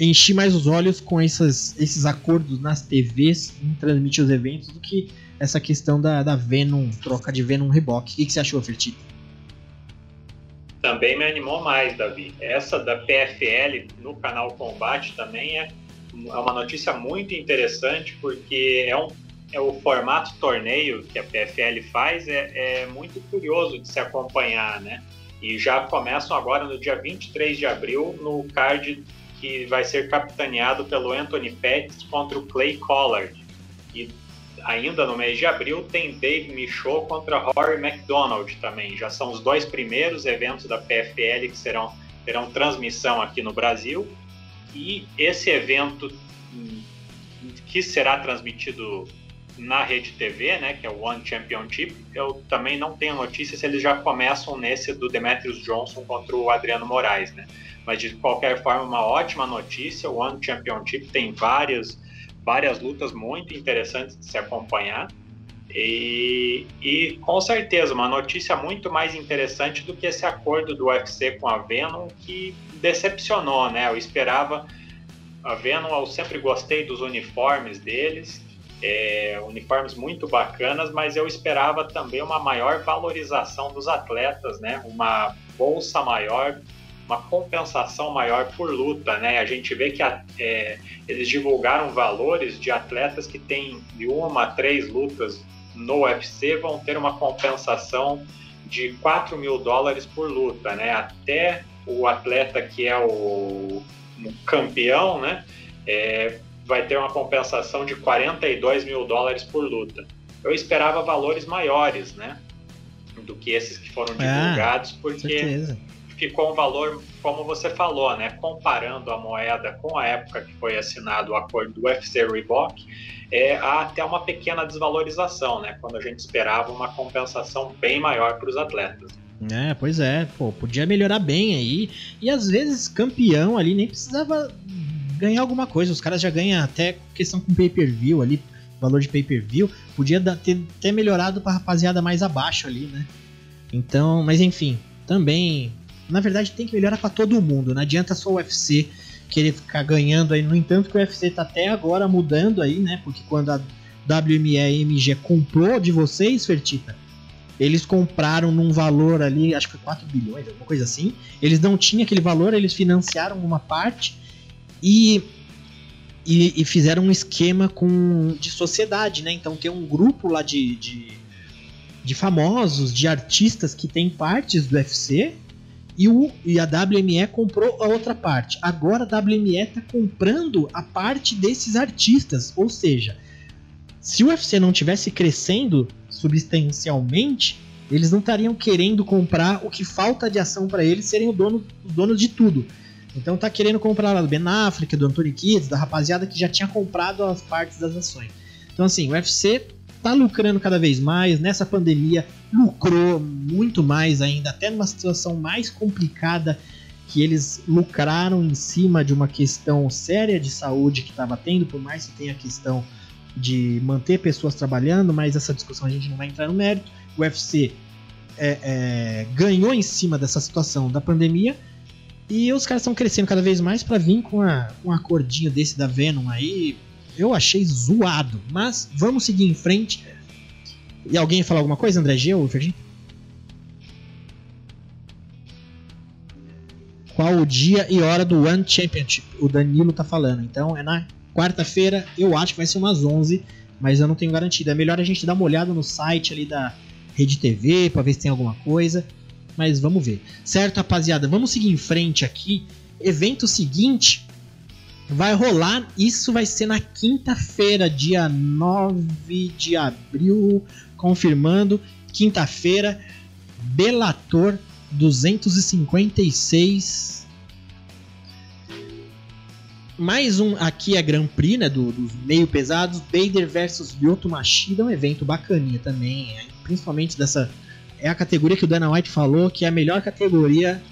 enchi mais os olhos com essas, esses acordos nas TVs em transmitir os eventos do que essa questão da, da Venom, troca de Venom Reebok. O que, que você achou, Fertito? Também me animou mais, Davi. Essa da PFL no canal Combate também é, é uma notícia muito interessante, porque é um é o formato torneio que a PFL faz é, é, muito curioso de se acompanhar, né? E já começam agora no dia 23 de abril no card que vai ser capitaneado pelo Anthony Pettis contra o Clay Collard. E ainda no mês de abril tem Dave Michaud contra Rory McDonald também. Já são os dois primeiros eventos da PFL que serão terão transmissão aqui no Brasil. E esse evento hum, que será transmitido na Rede TV, né, que é o One Championship, eu também não tenho notícia se eles já começam nesse do Demetrius Johnson contra o Adriano Moraes, né? Mas de qualquer forma, uma ótima notícia. O One Championship tem várias, várias lutas muito interessantes de se acompanhar. E, e com certeza, uma notícia muito mais interessante do que esse acordo do UFC com a Venom, que decepcionou, né? Eu esperava. A Venom, eu sempre gostei dos uniformes deles, é, uniformes muito bacanas, mas eu esperava também uma maior valorização dos atletas, né? Uma bolsa maior, uma compensação maior por luta, né? A gente vê que é, eles divulgaram valores de atletas que têm de uma a três lutas no UFC vão ter uma compensação de 4 mil dólares por luta, né? Até o atleta que é o, o campeão, né? É, vai ter uma compensação de 42 mil dólares por luta. Eu esperava valores maiores, né? Do que esses que foram é, divulgados, ah, porque ficou um valor, como você falou, né? Comparando a moeda com a época que foi assinado o acordo do UFC Reebok, é, há até uma pequena desvalorização, né? Quando a gente esperava uma compensação bem maior para os atletas. É, pois é, pô, podia melhorar bem aí. E às vezes campeão ali nem precisava ganhar alguma coisa. Os caras já ganham até questão com pay-per-view ali, valor de pay-per-view. Podia ter, ter melhorado pra rapaziada mais abaixo ali, né? Então, mas enfim, também. Na verdade, tem que melhorar para todo mundo. Não adianta só o UFC querer ficar ganhando aí. No entanto, que o UFC tá até agora mudando aí, né? Porque quando a WME e MG comprou de vocês, Fertita, eles compraram num valor ali, acho que foi 4 bilhões, alguma coisa assim. Eles não tinham aquele valor, eles financiaram uma parte e, e, e, fizeram um esquema com de sociedade, né? Então tem um grupo lá de, de, de famosos, de artistas que tem partes do UFC e, o, e a WME comprou a outra parte. Agora a WME está comprando a parte desses artistas. Ou seja, se o UFC não tivesse crescendo substancialmente, eles não estariam querendo comprar o que falta de ação para eles serem o dono, de tudo. Então tá querendo comprar do Ben Affleck, do Anthony Kids, da rapaziada que já tinha comprado as partes das ações. Então assim, o UFC tá lucrando cada vez mais, nessa pandemia lucrou muito mais ainda, até numa situação mais complicada que eles lucraram em cima de uma questão séria de saúde que estava tendo, por mais que tenha a questão de manter pessoas trabalhando, mas essa discussão a gente não vai entrar no mérito. O UFC é, é, ganhou em cima dessa situação da pandemia e os caras estão crescendo cada vez mais para vir com a, um acordinho desse da Venom aí. Eu achei zoado. Mas vamos seguir em frente. E alguém falar alguma coisa, André G ou Ferdinand? qual o dia e hora do One Championship. O Danilo tá falando. Então é na quarta-feira. Eu acho que vai ser umas 11, mas eu não tenho garantido. É melhor a gente dar uma olhada no site ali da Rede TV para ver se tem alguma coisa. Mas vamos ver. Certo, rapaziada? Vamos seguir em frente aqui. Evento seguinte vai rolar. Isso vai ser na quinta-feira, dia 9 de abril. Confirmando. Quinta-feira, Belator 256. Mais um aqui é Grand Prix, né? Do, dos meio pesados. Bader versus Lyoto Machida. Um evento bacaninha também. Principalmente dessa. É a categoria que o Dana White falou que é a melhor categoria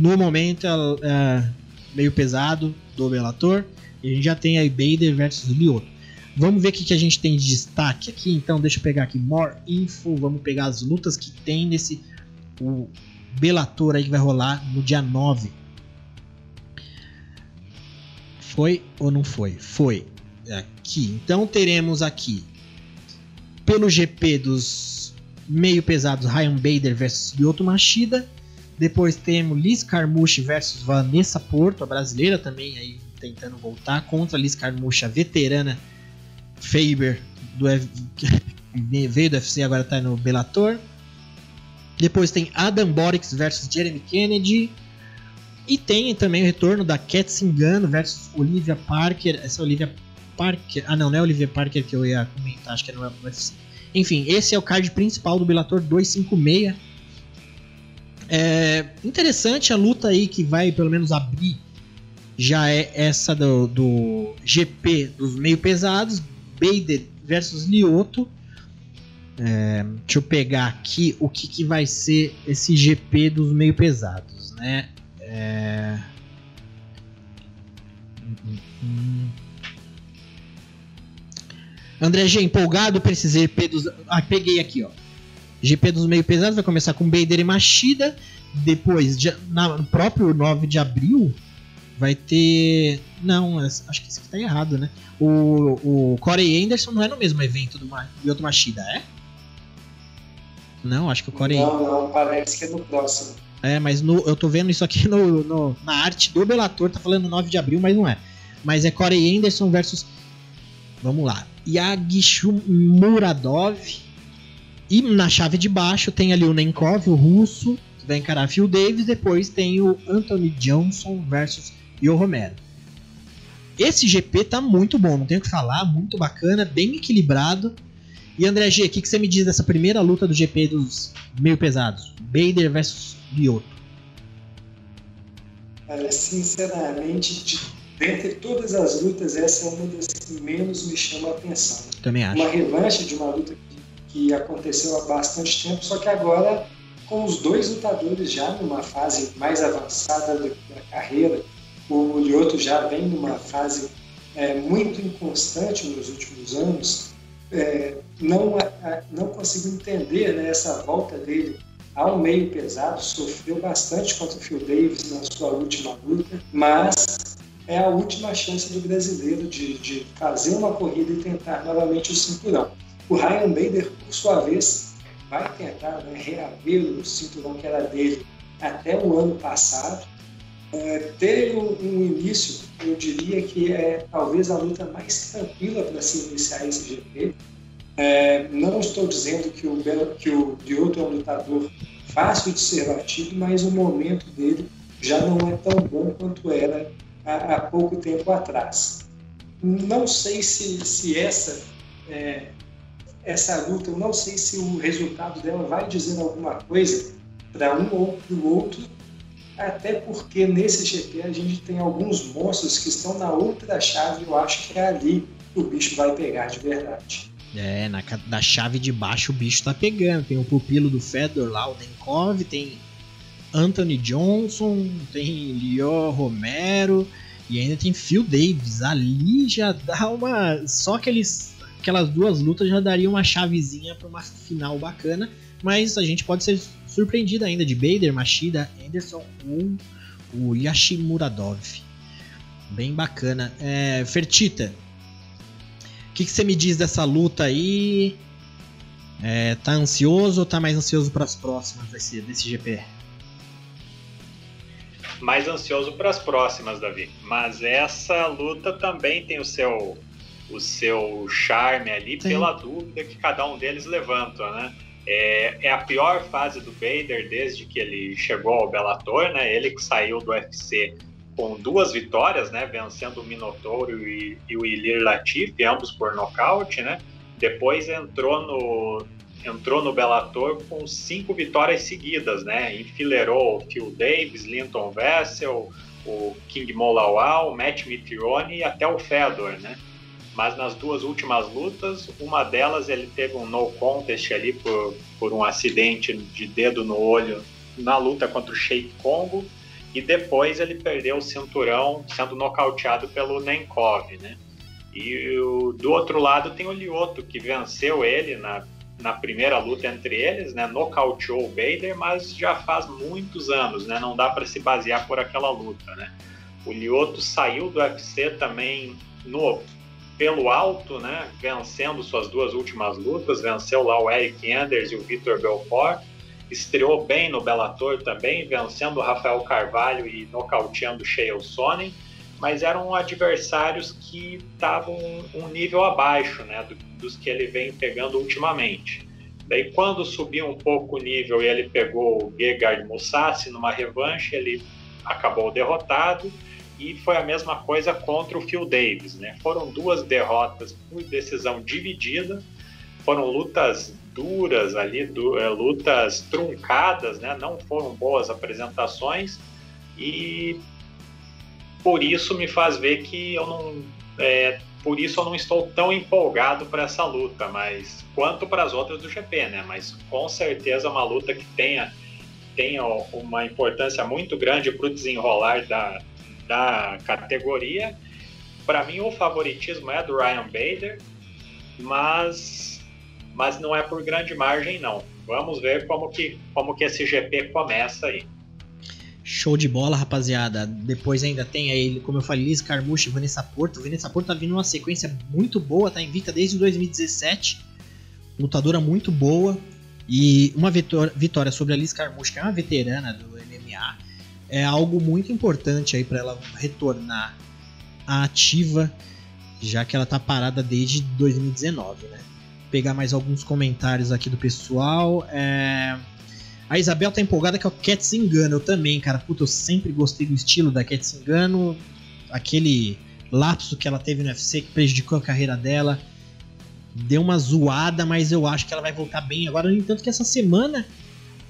no momento. É, meio pesado do Bellator. E a gente já tem aí Bader versus Lyoto. Vamos ver o que, que a gente tem de destaque aqui. Então, deixa eu pegar aqui More Info. Vamos pegar as lutas que tem nesse o Bellator aí que vai rolar no dia 9. Foi ou não foi? Foi. Aqui. Então teremos aqui pelo GP dos meio pesados Ryan Bader versus Lyoto Machida. Depois temos Liz Carmouche versus Vanessa Porto, a brasileira também aí tentando voltar contra Liz Carmouche, a veterana Faber do F... veio do UFC agora está no Bellator. Depois tem Adam Borix versus Jeremy Kennedy. E tem também o retorno da Cat Singano versus Olivia Parker. Essa Olivia Parker. Ah, não, não é Olivia Parker que eu ia comentar, acho que é no UFC. Enfim, esse é o card principal do Bellator 256. É interessante a luta aí que vai pelo menos abrir. Já é essa do, do GP dos meio pesados. Bader versus Lioto. É, deixa eu pegar aqui o que, que vai ser esse GP dos meio pesados, né? É... André G, empolgado para esse GP dos. Ah, peguei aqui, ó. GP dos meio pesados vai começar com Bader e Machida. Depois, na, no próprio 9 de abril, vai ter. Não, acho que isso aqui tá errado, né? O, o Corey Anderson não é no mesmo evento do Yoto Machida, é? Não, acho que o Corey. Não, não, parece que é no próximo. É, mas no, eu tô vendo isso aqui no, no, na arte do Bellator, tá falando 9 de abril, mas não é. Mas é Corey Anderson versus. Vamos lá. Yagishu Muradov. E na chave de baixo tem ali o Nenkov, o russo, que vai encarar Phil Davis. Depois tem o Anthony Johnson versus Yo Romero. Esse GP tá muito bom, não tenho o que falar, muito bacana, bem equilibrado. E André G, o que, que, você me diz dessa primeira luta do GP dos meio pesados? Bader versus Lyoto. Olha, sinceramente, de, dentre todas as lutas, essa é uma das que menos me chama a atenção. Também acho. Uma revanche de uma luta que, que aconteceu há bastante tempo, só que agora com os dois lutadores já numa fase mais avançada da, carreira, o Lyoto já vem numa fase é, muito inconstante nos últimos anos, é, não, não consigo entender né, essa volta dele ao meio pesado, sofreu bastante contra o Phil Davis na sua última luta, mas é a última chance do brasileiro de, de fazer uma corrida e tentar novamente o cinturão. O Ryan Bader, por sua vez, vai tentar né, reaver o cinturão que era dele até o ano passado. É, teve um, um, início, eu diria que é talvez a luta mais tranquila para se iniciar esse GP. É, não estou dizendo que o, que o é um lutador fácil de ser batido, mas o momento dele já não é tão bom quanto era há, há pouco tempo atrás. Não sei se, se essa, é, essa luta, eu não sei se o resultado dela vai dizer alguma coisa para um ou para o outro, até porque nesse GP a gente tem alguns monstros que estão na outra chave, eu acho que é ali que o bicho vai pegar de verdade. É, na, na chave de baixo o bicho tá pegando. Tem o pupilo do Fedor lá, o Denkov, tem Anthony Johnson, tem Leo Romero e ainda tem Phil Davis. Ali já dá uma. Só aqueles, aquelas duas lutas já daria uma chavezinha para uma final bacana. Mas a gente pode ser surpreendido ainda de Bader, Machida, Anderson ou o Yashimuradov. Bem bacana. É, Fertita, o que, que você me diz dessa luta aí? É, tá ansioso ou tá mais ansioso para as próximas desse, desse GP? Mais ansioso para as próximas, Davi. Mas essa luta também tem o seu o seu charme ali Sim. pela dúvida que cada um deles levanta, né? É, é, a pior fase do Bader desde que ele chegou ao Bellator, né? Ele que saiu do UFC com duas vitórias, né? Vencendo o Minotauro e, e o Ilir Latif, ambos por nocaute, né? Depois entrou no entrou no Bellator com cinco vitórias seguidas, né? Enfileirou o Phil Davis, Linton Vessel, o King Molawal, Matt Mitrione e até o Fedor, né? mas nas duas últimas lutas, uma delas ele teve um no contest ali por, por um acidente de dedo no olho na luta contra o Sheik Congo e depois ele perdeu o cinturão sendo nocauteado pelo Nenkov, né? E do outro lado tem o Lioto que venceu ele na, na primeira luta entre eles, né? Nocauteou o Bader, mas já faz muitos anos, né? Não dá para se basear por aquela luta, né? O Lioto saiu do UFC também no pelo alto, né, vencendo suas duas últimas lutas, venceu lá o Eric Anders e o Vitor Belfort, estreou bem no Bellator também, vencendo o Rafael Carvalho e nocauteando o Shale Sonnen, mas eram adversários que estavam um nível abaixo né, dos que ele vem pegando ultimamente. Daí, quando subiu um pouco o nível e ele pegou o Gegard Mousasi numa revanche, ele acabou derrotado e foi a mesma coisa contra o Phil Davis, né? Foram duas derrotas por decisão dividida, foram lutas duras ali, du é, lutas truncadas, né? Não foram boas apresentações e por isso me faz ver que eu não, é, por isso eu não estou tão empolgado para essa luta, mas quanto para as outras do GP, né? Mas com certeza uma luta que tenha tenha uma importância muito grande para o desenrolar da, da categoria. Para mim, o favoritismo é do Ryan Bader, mas, mas não é por grande margem, não. Vamos ver como que, como que esse GP começa aí. Show de bola, rapaziada. Depois ainda tem aí, como eu falei, Liz Carmucci Vanessa Porto. Vanessa Porto tá vindo uma sequência muito boa, tá invicta desde 2017. Lutadora muito boa. E uma vitória, vitória sobre a Liz Carmucci, que é uma veterana do MMA é algo muito importante aí para ela retornar à ativa, já que ela tá parada desde 2019, né? Pegar mais alguns comentários aqui do pessoal. É... A Isabel tá empolgada com a Cat Zingano. Eu também, cara. Puta, eu sempre gostei do estilo da Cat Zingano. Aquele lapso que ela teve no UFC que prejudicou a carreira dela. Deu uma zoada, mas eu acho que ela vai voltar bem. Agora, no entanto, que essa semana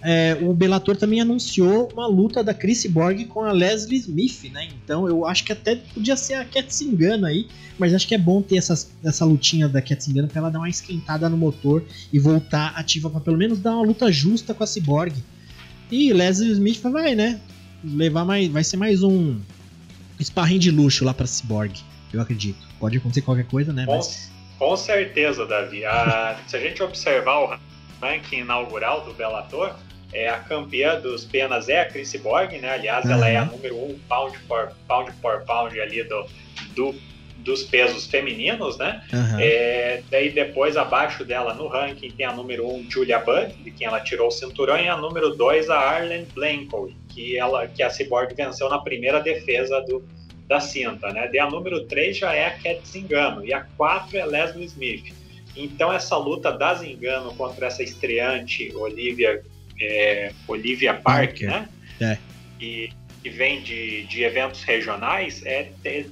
é, o Bellator também anunciou uma luta da Chris Borg com a Leslie Smith, né? Então eu acho que até podia ser a Cat Singano aí, mas acho que é bom ter essas, essa lutinha da Cat Singano pra ela dar uma esquentada no motor e voltar ativa para pelo menos dar uma luta justa com a Cyborg. E Leslie Smith vai, né? Levar mais, vai ser mais um sparring de luxo lá pra Cyborg, eu acredito. Pode acontecer qualquer coisa, né? Com, mas... com certeza, Davi. A, se a gente observar o ranking inaugural do Bellator, é, a campeã dos penas é a Chris Borg, né? Aliás, uhum. ela é a número um pound por pound, por pound ali do, do dos pesos femininos, né? Uhum. É, daí depois, abaixo dela no ranking, tem a número 1, um, Julia Budd, de quem ela tirou o cinturão, e a número 2, a Arlen Blanco, que, ela, que a Cyborg venceu na primeira defesa do, da cinta, né? Daí a número 3 já é a Cat Zingano, e a 4 é Leslie Smith. Então essa luta da Zingano contra essa estreante Olivia é, Olivia Park, Parker. né? É. E que vem de, de eventos regionais, é,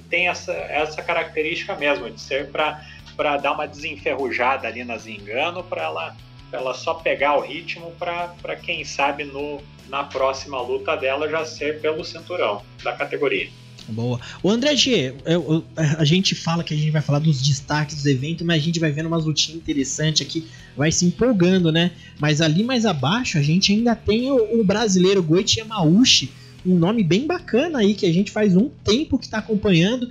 tem essa, essa característica mesmo, de ser para dar uma desenferrujada ali nas engano, para ela, ela só pegar o ritmo para quem sabe no, na próxima luta dela já ser pelo cinturão da categoria. Boa. O André G, eu, eu, a gente fala que a gente vai falar dos destaques do evento, mas a gente vai vendo umas lutinhas interessantes aqui, vai se empolgando, né? Mas ali mais abaixo a gente ainda tem o, o brasileiro Goichi Yamauchi, um nome bem bacana aí que a gente faz um tempo que está acompanhando.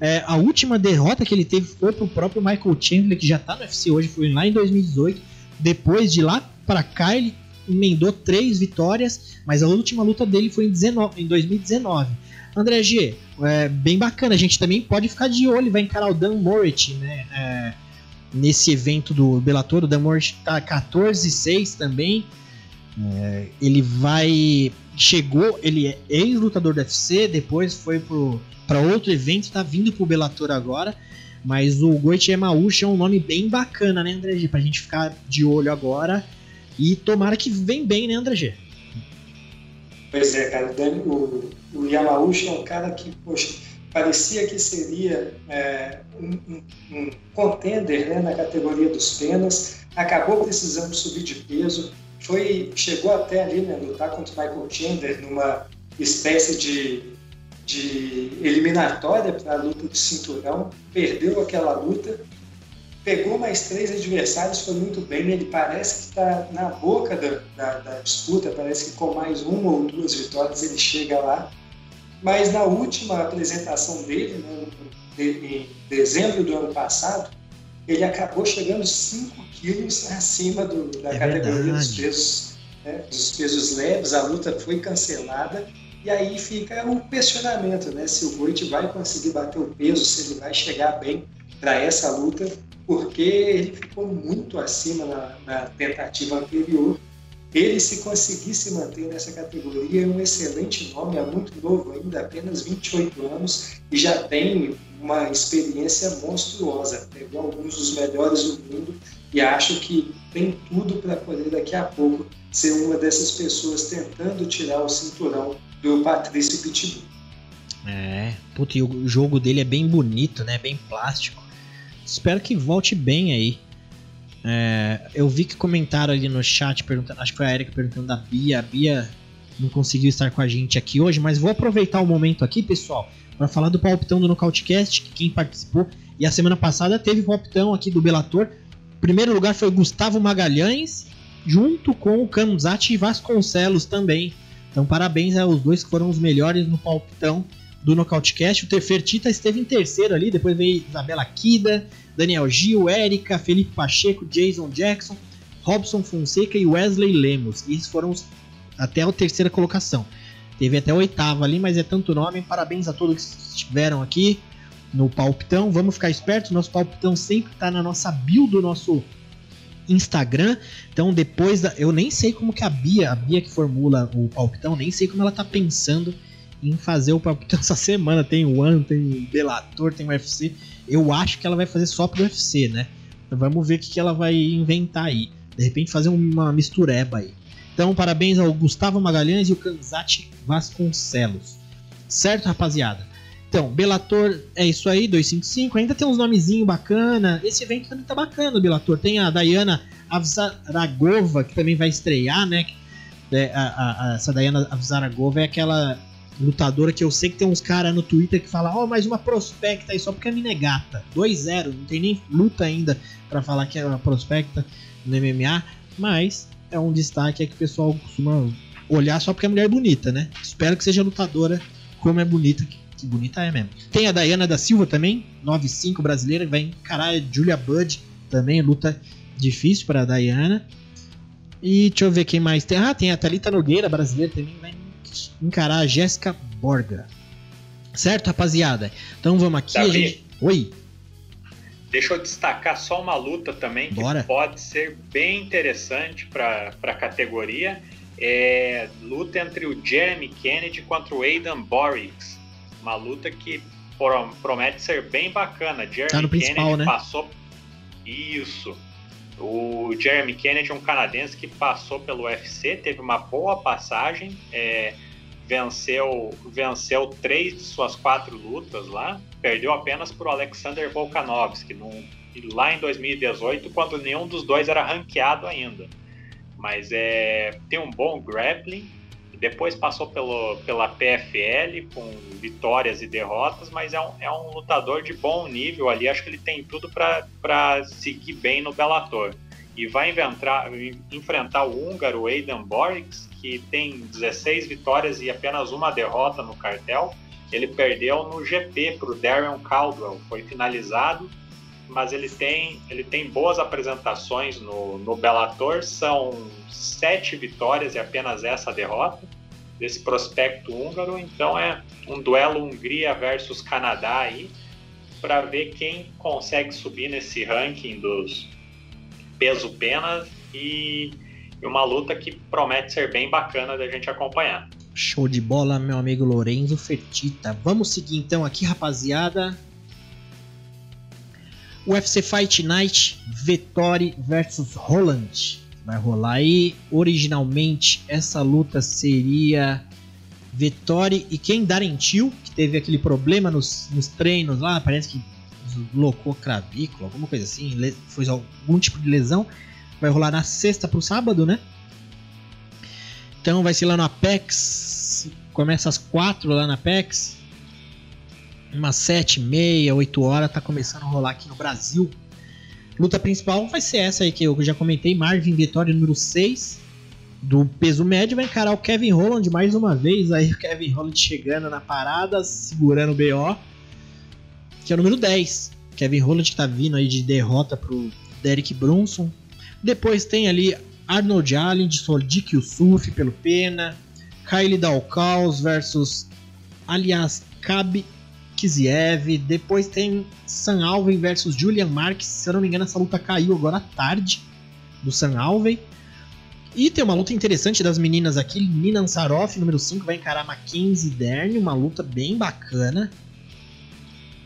É, a última derrota que ele teve foi pro próprio Michael Chandler, que já tá no UFC hoje, foi lá em 2018. Depois de lá para cá, ele emendou três vitórias, mas a última luta dele foi em, 19, em 2019. André G, é bem bacana. A gente também pode ficar de olho, vai encarar o Dan Morit, né? É, nesse evento do Bellator, o Dan Morit tá 14-6 também. É, ele vai. Chegou, ele é ex-lutador do UFC, depois foi para outro evento, tá vindo pro Bellator agora. Mas o Goichi Emauchi é um nome bem bacana, né, André G? Pra gente ficar de olho agora. E tomara que vem bem, né, André G? Pois é, cara. O, o Yamauchi é um cara que, poxa, parecia que seria é, um, um, um, contender né, na categoria dos penas. Acabou precisando subir de peso. Foi, chegou até ali, né, lutar contra o Michael Chandler numa espécie de de eliminatória para a luta de cinturão, perdeu aquela luta, pegou mais três adversários, foi muito bem. Ele parece que está na boca da, da, da, disputa, parece que com mais uma ou duas vitórias ele chega lá. Mas na última apresentação dele, né, em dezembro do ano passado, ele acabou chegando 5 quilos acima do, da é categoria dos pesos, né, dos pesos leves. A luta foi cancelada e aí fica o questionamento, né? Se o Voit vai conseguir bater o peso, se ele vai chegar bem para essa luta, porque ele ficou muito acima na, na, tentativa anterior. Ele, se conseguisse manter nessa categoria, é um excelente nome, é muito novo ainda, apenas 28 anos, e já tem uma experiência monstruosa. Pegou alguns dos melhores do mundo e acho que tem tudo para poder daqui a pouco ser uma dessas pessoas tentando tirar o cinturão do Patrício Pitbull. É, puta, e o jogo dele é bem bonito, né? Bem plástico. Espero que volte bem aí. É, eu vi que comentaram ali no chat perguntando, acho que foi a Erika perguntando da Bia. A Bia não conseguiu estar com a gente aqui hoje, mas vou aproveitar o momento aqui, pessoal, para falar do palpitão do Nocautecast, que quem participou. E a semana passada teve palpitão aqui do Belator. Primeiro lugar foi Gustavo Magalhães, junto com o Kamzati Vasconcelos também. Então, parabéns aos dois que foram os melhores no palpitão do Nocautecast. O Tefertita esteve em terceiro ali, depois veio Isabela Kida, Daniel Gil, Érica, Felipe Pacheco, Jason Jackson, Robson Fonseca e Wesley Lemos. Esses foram os, até a terceira colocação. Teve até a oitava ali, mas é tanto nome. Parabéns a todos que estiveram aqui no palpitão. Vamos ficar espertos, nosso palpitão sempre está na nossa build do nosso Instagram. Então depois da, eu nem sei como que a Bia, a Bia que formula o palpitão, nem sei como ela tá pensando em fazer o palpitão essa semana. Tem o One, tem o Bellator, tem o UFC. Eu acho que ela vai fazer só pro UFC, né? Então, vamos ver o que, ela vai inventar aí. De repente fazer uma mistureba aí. Então, parabéns ao Gustavo Magalhães e o Kanzati Vasconcelos. Certo, rapaziada? Então, Belator é isso aí, 255. Ainda tem uns nomezinhos bacana. Esse evento também tá bacana, Belator. Tem a Dayana Avzaragova, que também vai estrear, né? É, a, a, a, essa Dayana Avzaragova é aquela lutadora que eu sei que tem uns caras no Twitter que falam, ó, oh, mais uma prospecta aí só porque a mina é gata. 2-0, não tem nem luta ainda para falar que é uma prospecta no MMA, mas é um destaque é que o pessoal costuma olhar só porque a mulher é bonita, né? Espero que seja lutadora como é bonita que bonita é mesmo. Tem a Dayana da Silva também, 9-5 brasileira, vai encarar a Julia Budd também, luta difícil para a Dayana. E deixa eu ver quem mais tem. Ah, tem a Thalita Nogueira, brasileira também, vai encarar a Jéssica Borga. Certo, rapaziada? Então vamos aqui. Davi, a gente... Oi. Deixa eu destacar só uma luta também que Bora. pode ser bem interessante para a categoria. É luta entre o Jeremy Kennedy contra o Aidan Borix uma luta que promete ser bem bacana. Jeremy tá no principal, Kennedy né? passou. Isso. O Jeremy Kennedy é um canadense que passou pelo UFC, teve uma boa passagem, é, venceu, venceu três de suas quatro lutas lá, perdeu apenas para o Alexander Volkanovski, num, lá em 2018, quando nenhum dos dois era ranqueado ainda. Mas é, tem um bom grappling, depois passou pelo, pela PFL com vitórias e derrotas, mas é um, é um lutador de bom nível ali. Acho que ele tem tudo para seguir bem no Bellator. E vai inventar, enfrentar o húngaro Aidan Borix, que tem 16 vitórias e apenas uma derrota no cartel. Ele perdeu no GP para o Darren Caldwell, foi finalizado, mas ele tem, ele tem boas apresentações no, no Bellator, são sete vitórias e apenas essa derrota desse prospecto húngaro. Então é um duelo Hungria versus Canadá aí para ver quem consegue subir nesse ranking dos peso pena e e uma luta que promete ser bem bacana da gente acompanhar. Show de bola, meu amigo Lorenzo Fertita. Vamos seguir então aqui, rapaziada. UFC Fight Night, Vettori versus Roland. Vai rolar aí. Originalmente, essa luta seria Vettori e quem Darentil, que teve aquele problema nos, nos treinos lá, parece que deslocou clavícula, alguma coisa assim, foi algum tipo de lesão. Vai rolar na sexta pro sábado, né? Então vai ser lá no Apex. Começa às quatro lá na Apex. Umas sete, meia, oito horas tá começando a rolar aqui no Brasil. Luta principal vai ser essa aí que eu já comentei. Marvin Vitória número 6 do peso médio vai encarar o Kevin Holland mais uma vez. Aí o Kevin Holland chegando na parada, segurando o BO. Que é o número 10. Kevin Holland que tá vindo aí de derrota pro Derek Brunson. Depois tem ali Arnold Allen de Soldik Yusuf pelo Pena. Kylie Dalkaus versus aliás Kab Kiziev. Depois tem San Alven versus Julian Marques. Se eu não me engano, essa luta caiu agora à tarde do San Alven. E tem uma luta interessante das meninas aqui. Nina Ansaroff, número 5, vai encarar Mackenzie Dern. Uma luta bem bacana.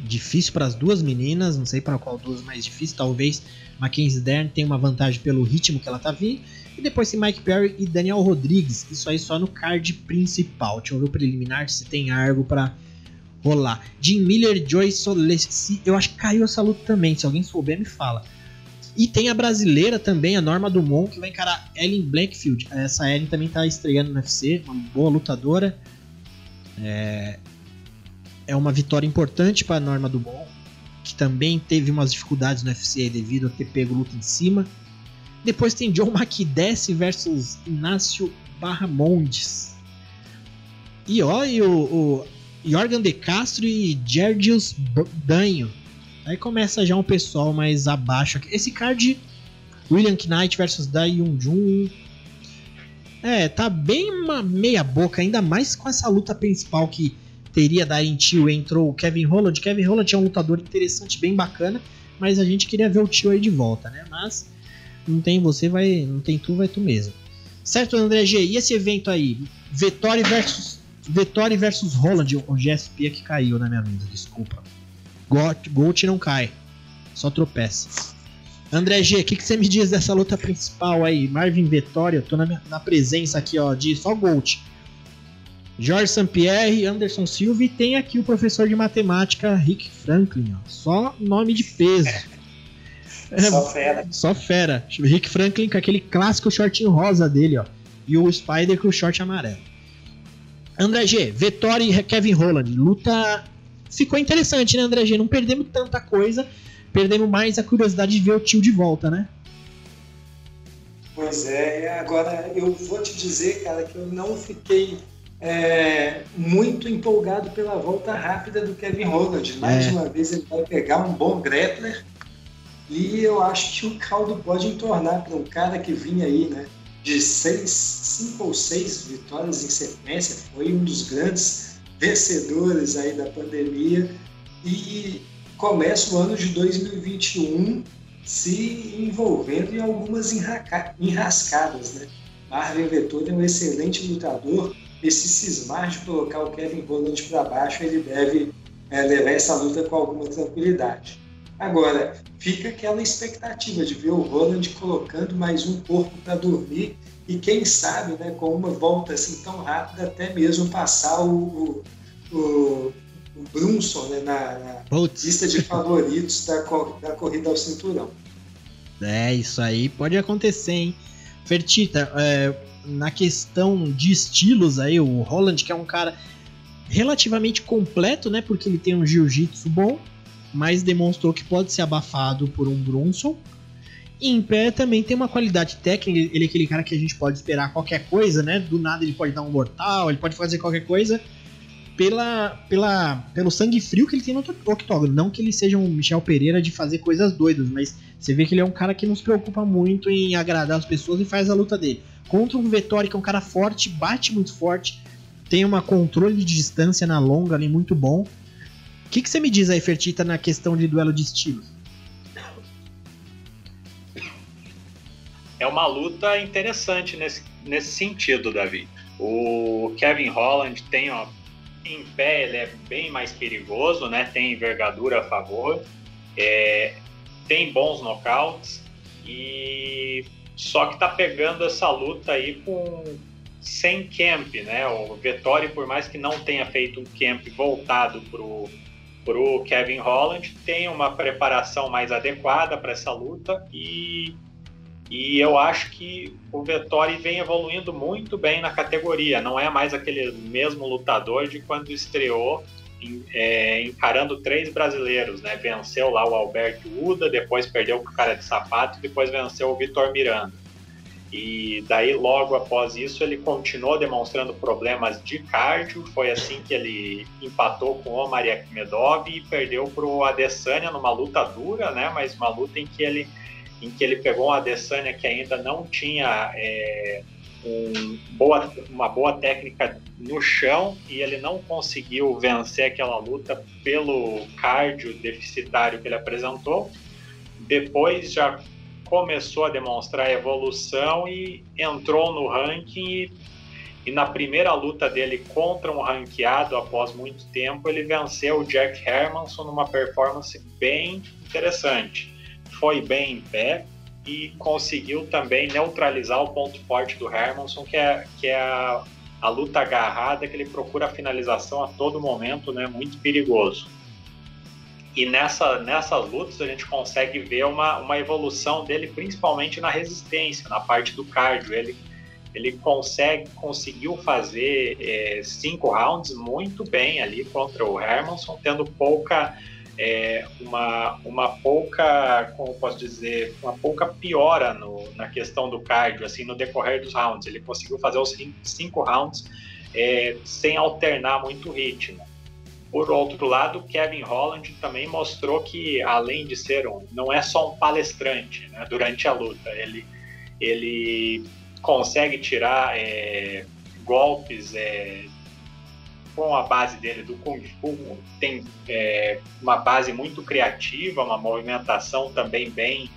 Difícil para as duas meninas. Não sei para qual duas mais difícil. Talvez Mackenzie Dern tenha uma vantagem pelo ritmo que ela tá vindo. E depois tem Mike Perry e Daniel Rodrigues. Isso aí só no card principal. Deixa eu ver o preliminar se tem algo para rolar. Jim Miller, Joyce Solesci. Eu acho que caiu essa luta também. Se alguém souber, me fala. E tem a brasileira também, a Norma Dumont, que vai encarar Ellen Blackfield. Essa Ellen também está estreando no UFC, uma boa lutadora. É, é uma vitória importante para a Norma Dumont, que também teve umas dificuldades no UFC devido a ter pego luta em cima. Depois tem John Macdess versus Inácio Barramondes. E ó, e o, o Jorgen De Castro e Gergius Danho Aí começa já um pessoal mais abaixo. Esse card William Knight versus Dai Jun. É, tá bem uma meia boca, ainda mais com essa luta principal que teria Darren Till entrou o Kevin Holland. Kevin Holland é um lutador interessante, bem bacana, mas a gente queria ver o Till aí de volta, né? Mas não tem você, vai, não tem tu, vai tu mesmo. Certo, André G? E esse evento aí? Vettori versus Vettori versus Holland, o GSP que caiu na minha mesa, desculpa. Gold não cai, só tropeça. André G, o que, que, você me diz dessa luta principal aí? Marvin Vettori, eu tô na, minha, na presença aqui, ó, de só Gold. Jorge Sampierre, Anderson Silva e tem aqui o professor de matemática Rick Franklin, ó. Só nome de peso. É, só fera. Só fera. Rick Franklin com aquele clássico shortinho rosa dele, ó. E o Spider com o short amarelo. André G, Vettori e Kevin Holland. Luta ficou interessante, né, André G? Não perdemos tanta coisa, perdemos mais a curiosidade de ver o tio de volta, né? Pois é, agora eu vou te dizer, cara, que eu não fiquei é, muito empolgado pela volta rápida do Kevin Holland. Mais é. uma vez ele vai pegar um bom grappler e eu acho que o caldo pode entornar para um cara que vinha aí, né? De seis, cinco ou seis vitórias em sequência, foi um dos grandes vencedores aí da pandemia e começa o ano de 2021 se envolvendo em algumas enrascadas, né? Marvin Vettori é um excelente lutador e se cismar de colocar o Kevin Holland para baixo, ele deve é, levar essa luta com alguma tranquilidade. Agora, fica aquela expectativa de ver o Holland colocando mais um corpo para dormir e quem sabe, né, com uma volta assim tão rápida, até mesmo passar o, o, o, Brunson né, na, na lista de favoritos da, da corrida ao cinturão. É, isso aí pode acontecer, hein? Fertita, é, na questão de estilos aí, o Holland, que é um cara relativamente completo, né? Porque ele tem um jiu-jitsu bom, mas demonstrou que pode ser abafado por um Brunson em pé também tem uma qualidade técnica, ele é aquele cara que a gente pode esperar qualquer coisa, né? Do nada ele pode dar um mortal, ele pode fazer qualquer coisa pela, pela, pelo sangue frio que ele tem no octógono. Não que ele seja um Michel Pereira de fazer coisas doidas, mas você vê que ele é um cara que não se preocupa muito em agradar as pessoas e faz a luta dele. Contra um Vettori que é um cara forte, bate muito forte, tem um controle de distância na longa ali muito bom. O que, que você me diz aí, Fertita, na questão de duelo de estilos? é uma luta interessante nesse, nesse sentido, Davi. O Kevin Holland tem, ó, em pé, ele é bem mais perigoso, né? Tem envergadura a favor, é, tem bons nocautes e só que tá pegando essa luta aí com sem camp, né? O Vettori, por mais que não tenha feito um camp voltado pro pro Kevin Holland, tem uma preparação mais adequada para essa luta e e eu acho que o Vettori vem evoluindo muito bem na categoria. Não é mais aquele mesmo lutador de quando estreou é, encarando três brasileiros, né? Venceu lá o Alberto Uda, depois perdeu com o cara de sapato, depois venceu o Vitor Miranda. E daí, logo após isso, ele continuou demonstrando problemas de cardio. Foi assim que ele empatou com o Omar Akhmedov e perdeu para o Adesanya numa luta dura, né? Mas uma luta em que ele em que ele pegou uma Adesanya que ainda não tinha é, um boa, uma boa técnica no chão e ele não conseguiu vencer aquela luta pelo cardio deficitário que ele apresentou. Depois já começou a demonstrar evolução e entrou no ranking e, e na primeira luta dele contra um ranqueado após muito tempo ele venceu o Jack Hermanson numa performance bem interessante foi bem em pé e conseguiu também neutralizar o ponto forte do Hermanson, que é, que é a, a luta agarrada, que ele procura a finalização a todo momento, né, muito perigoso. E nessa, nessas lutas a gente consegue ver uma, uma evolução dele, principalmente na resistência, na parte do cardio. Ele, ele consegue, conseguiu fazer é, cinco rounds muito bem ali contra o Hermanson, tendo pouca é, uma, uma pouca, como posso dizer, uma pouca piora no, na questão do cardio, assim, no decorrer dos rounds. Ele conseguiu fazer os cinco rounds é, sem alternar muito o ritmo. Por outro lado, Kevin Holland também mostrou que, além de ser um, não é só um palestrante né, durante a luta, ele, ele consegue tirar é, golpes é, com a base dele do Kung Fu, tem é, uma base muito criativa, uma movimentação também bem,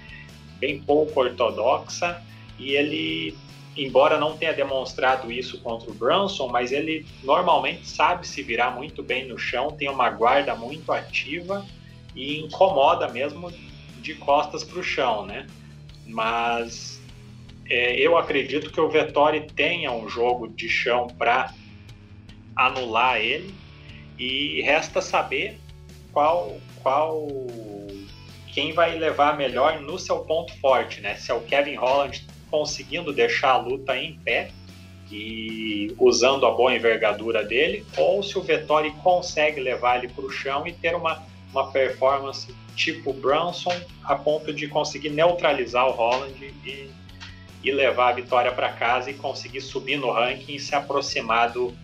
bem pouco ortodoxa, e ele, embora não tenha demonstrado isso contra o Brunson, mas ele normalmente sabe se virar muito bem no chão, tem uma guarda muito ativa e incomoda mesmo de costas para o chão, né? Mas é, eu acredito que o Vettori tenha um jogo de chão para anular ele e resta saber qual qual quem vai levar melhor no seu ponto forte, né? Se é o Kevin Holland conseguindo deixar a luta em pé e usando a boa envergadura dele, ou se o Vettori consegue levar ele para o chão e ter uma, uma performance tipo Brunson a ponto de conseguir neutralizar o Holland e, e levar a vitória para casa e conseguir subir no ranking e se aproximar do,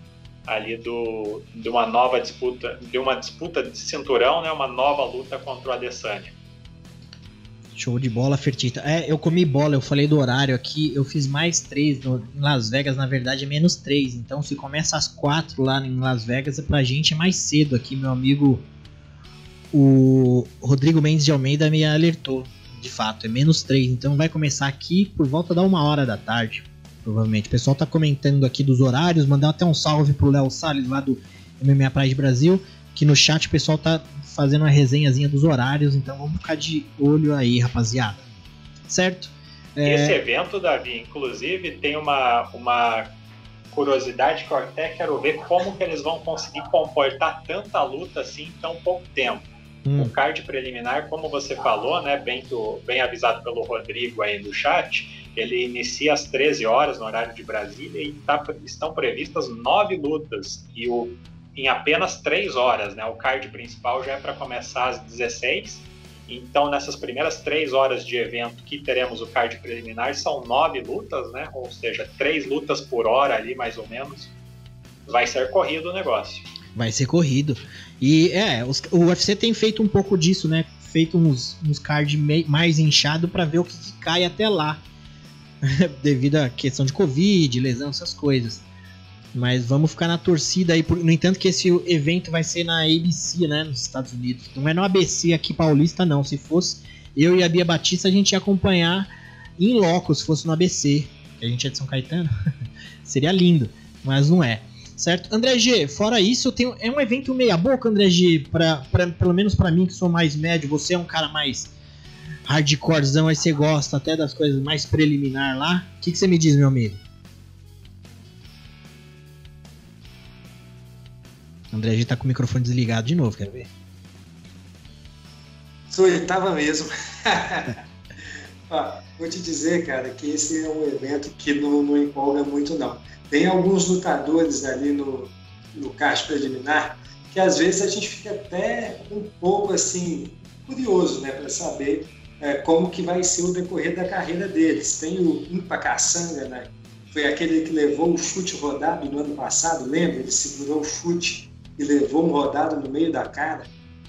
ali do, de uma nova disputa, de uma disputa de cinturão, né, uma nova luta contra o Adesanya. Show de bola, Fertita. É, eu comi bola, eu falei do horário aqui, eu fiz mais três no, em Las Vegas, na verdade é menos três. Então se começa às quatro lá em Las Vegas, pra gente é mais cedo aqui, meu amigo. O Rodrigo Mendes de Almeida me alertou, de fato, é menos três. Então vai começar aqui por volta da uma hora da tarde provavelmente. O pessoal tá comentando aqui dos horários, mandar até um salve pro Léo Salles lá do MMA Pride Brasil, que no chat o pessoal tá fazendo uma resenhazinha dos horários, então vamos ficar de olho aí, rapaziada. Certo? É... Esse evento, Davi, inclusive, tem uma, uma curiosidade que eu até quero ver como que eles vão conseguir comportar tanta luta assim em tão pouco tempo. Hum. O card preliminar, como você falou, né, bem, do, bem avisado pelo Rodrigo aí no chat, ele inicia às 13 horas no horário de Brasília e tá, estão previstas nove lutas e o, em apenas três horas, né? O card principal já é para começar às 16. Então, nessas primeiras três horas de evento que teremos o card preliminar, são nove lutas, né? Ou seja, três lutas por hora ali, mais ou menos. Vai ser corrido o negócio. Vai ser corrido. E é, os, o UFC tem feito um pouco disso, né? Feito uns, uns cards mais inchado para ver o que, que cai até lá. devido à questão de Covid, lesão, essas coisas. Mas vamos ficar na torcida aí. no entanto, que esse evento vai ser na ABC, né? Nos Estados Unidos. Não é no ABC aqui paulista, não. Se fosse eu e a Bia Batista, a gente ia acompanhar em loco, se fosse no ABC, que a gente é de São Caetano, seria lindo, mas não é. Certo? André G, fora isso, tenho, é um evento meia boca, André G, pra, pra, pelo menos para mim que sou mais médio, você é um cara mais hardcorezão, aí você gosta até das coisas mais preliminar lá. O que, que você me diz, meu amigo? André G tá com o microfone desligado de novo, quero ver. Sou, ele tava mesmo. Ó, vou te dizer, cara, que esse é um evento que não, não empolga muito, não. Tem alguns lutadores ali no, no caixa preliminar que às vezes a gente fica até um pouco assim curioso, né, para saber é, como que vai ser o decorrer da carreira deles. Tem o Impa Caçanga, né? Foi aquele que levou o chute rodado no ano passado, lembra? Ele segurou o chute e levou um rodado no meio da cara.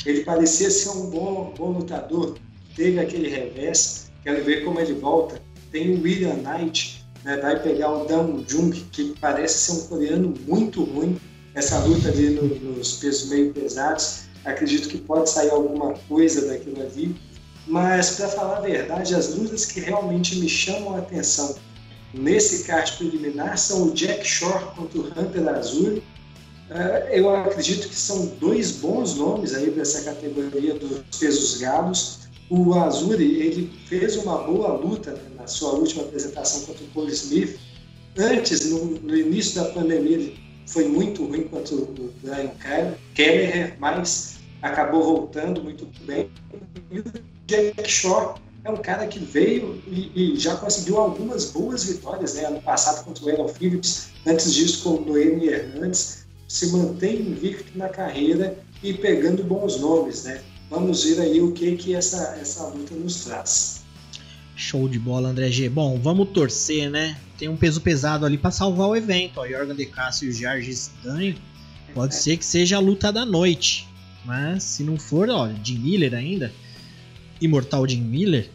Ele parecia ser um bom, bom lutador, teve aquele revés. Quero ver como ele volta. Tem o William Knight, né, vai pegar o Dam Jung, que parece ser um coreano muito ruim. Essa luta ali no, nos pesos meio pesados, acredito que pode sair alguma coisa daquilo ali. Mas, para falar a verdade, as lutas que realmente me chamam a atenção nesse card preliminar são o Jack Shore contra o Hunter Azul. Uh, eu acredito que são dois bons nomes aí dessa categoria dos pesos galos. O Azuri ele fez uma boa luta na sua última apresentação contra o Paul Smith. Antes, no, no início da pandemia, ele foi muito ruim contra o Brian Kelleher, mas acabou voltando muito bem. E o Jack Shore é um cara que veio e, e, já conseguiu algumas boas vitórias, né? Ano passado contra o Aaron Phillips, antes disso com o Noemi Hernandes, se mantém invicto na carreira e pegando bons nomes, né? Vamos ver aí o que que essa, essa luta nos traz. Show de bola, André G. Bom, vamos torcer, né? Tem um peso pesado ali para salvar o evento. Ó, Jorgen De Castro e o Jorge Stanho. Pode ser que seja a luta da noite. Mas se não for, ó, Jim Miller ainda. Imortal Jim Miller.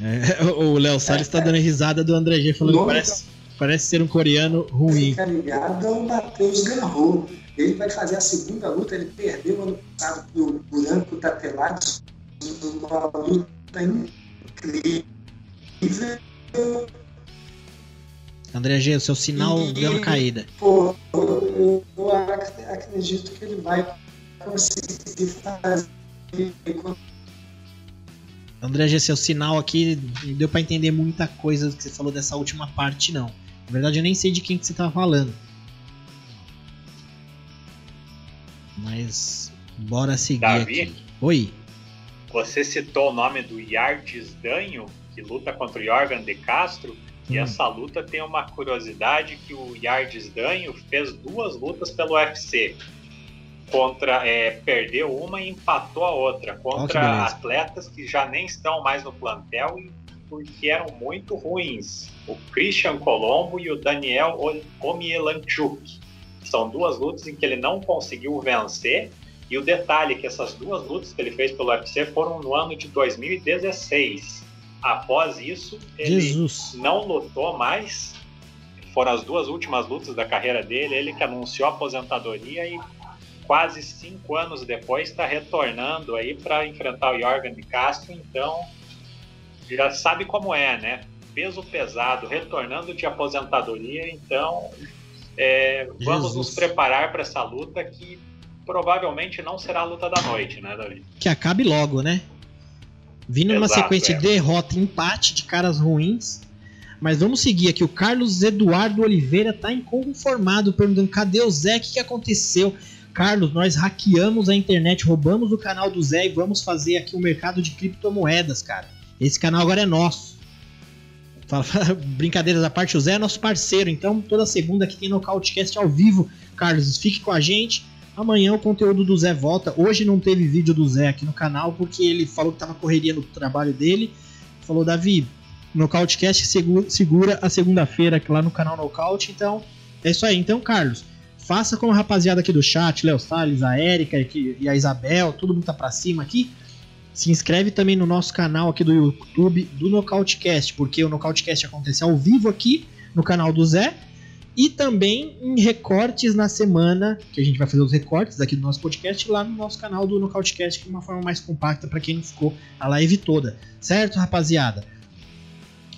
É, o Léo Salles está dando risada do André G falando que parece, parece ser um coreano ruim. Fica ligado ao Matheus Garro. Ele vai fazer a segunda luta. Ele perdeu ano passado pro Branco Tatelados. Uma luta incrível. André G, o seu sinal e, deu uma caída. Pô, eu, eu acredito que ele vai conseguir fazer. André G, seu sinal aqui deu para entender muita coisa que você falou dessa última parte, não. Na verdade, eu nem sei de quem que você tá falando. Mas bora seguir Davi, aqui. Oi. Você citou o nome do Yardes Danho, que luta contra o Jorgen de Castro. E hum. essa luta tem uma curiosidade que o Yardes Danho fez duas lutas pelo UFC contra é, perdeu uma e empatou a outra contra oh, atletas que já nem estão mais no plantel e porque eram muito ruins. O Christian Colombo e o Daniel Omielanchuk. São duas lutas em que ele não conseguiu vencer. E o detalhe é que essas duas lutas que ele fez pelo UFC foram no ano de 2016. Após isso, ele Jesus. não lutou mais. Foram as duas últimas lutas da carreira dele. Ele que anunciou a aposentadoria e quase cinco anos depois está retornando aí para enfrentar o Jorgen de Castro, então já sabe como é, né? Peso pesado, retornando de aposentadoria, então é, vamos nos preparar para essa luta que provavelmente não será a luta da noite, né, Davi? Que acabe logo, né? Vindo numa sequência é. de derrota e empate de caras ruins. Mas vamos seguir aqui. O Carlos Eduardo Oliveira tá inconformado, perguntando: cadê o Zé? O que, que aconteceu? Carlos, nós hackeamos a internet, roubamos o canal do Zé e vamos fazer aqui um mercado de criptomoedas, cara. Esse canal agora é nosso. Brincadeiras à parte, o Zé é nosso parceiro, então toda segunda aqui tem Nocautecast ao vivo. Carlos, fique com a gente. Amanhã o conteúdo do Zé volta. Hoje não teve vídeo do Zé aqui no canal porque ele falou que tava correria no trabalho dele. Falou, Davi, Nocautecast segura a segunda-feira lá no canal Nocaute. Então, é isso aí. Então, Carlos, Faça como a rapaziada aqui do chat, Léo Salles, a Erika e a Isabel, todo mundo tá pra cima aqui. Se inscreve também no nosso canal aqui do YouTube do Nocautecast, porque o Nocautecast acontece ao vivo aqui no canal do Zé. E também em recortes na semana, que a gente vai fazer os recortes aqui do nosso podcast lá no nosso canal do Nocautecast, de uma forma mais compacta para quem não ficou a live toda. Certo, rapaziada?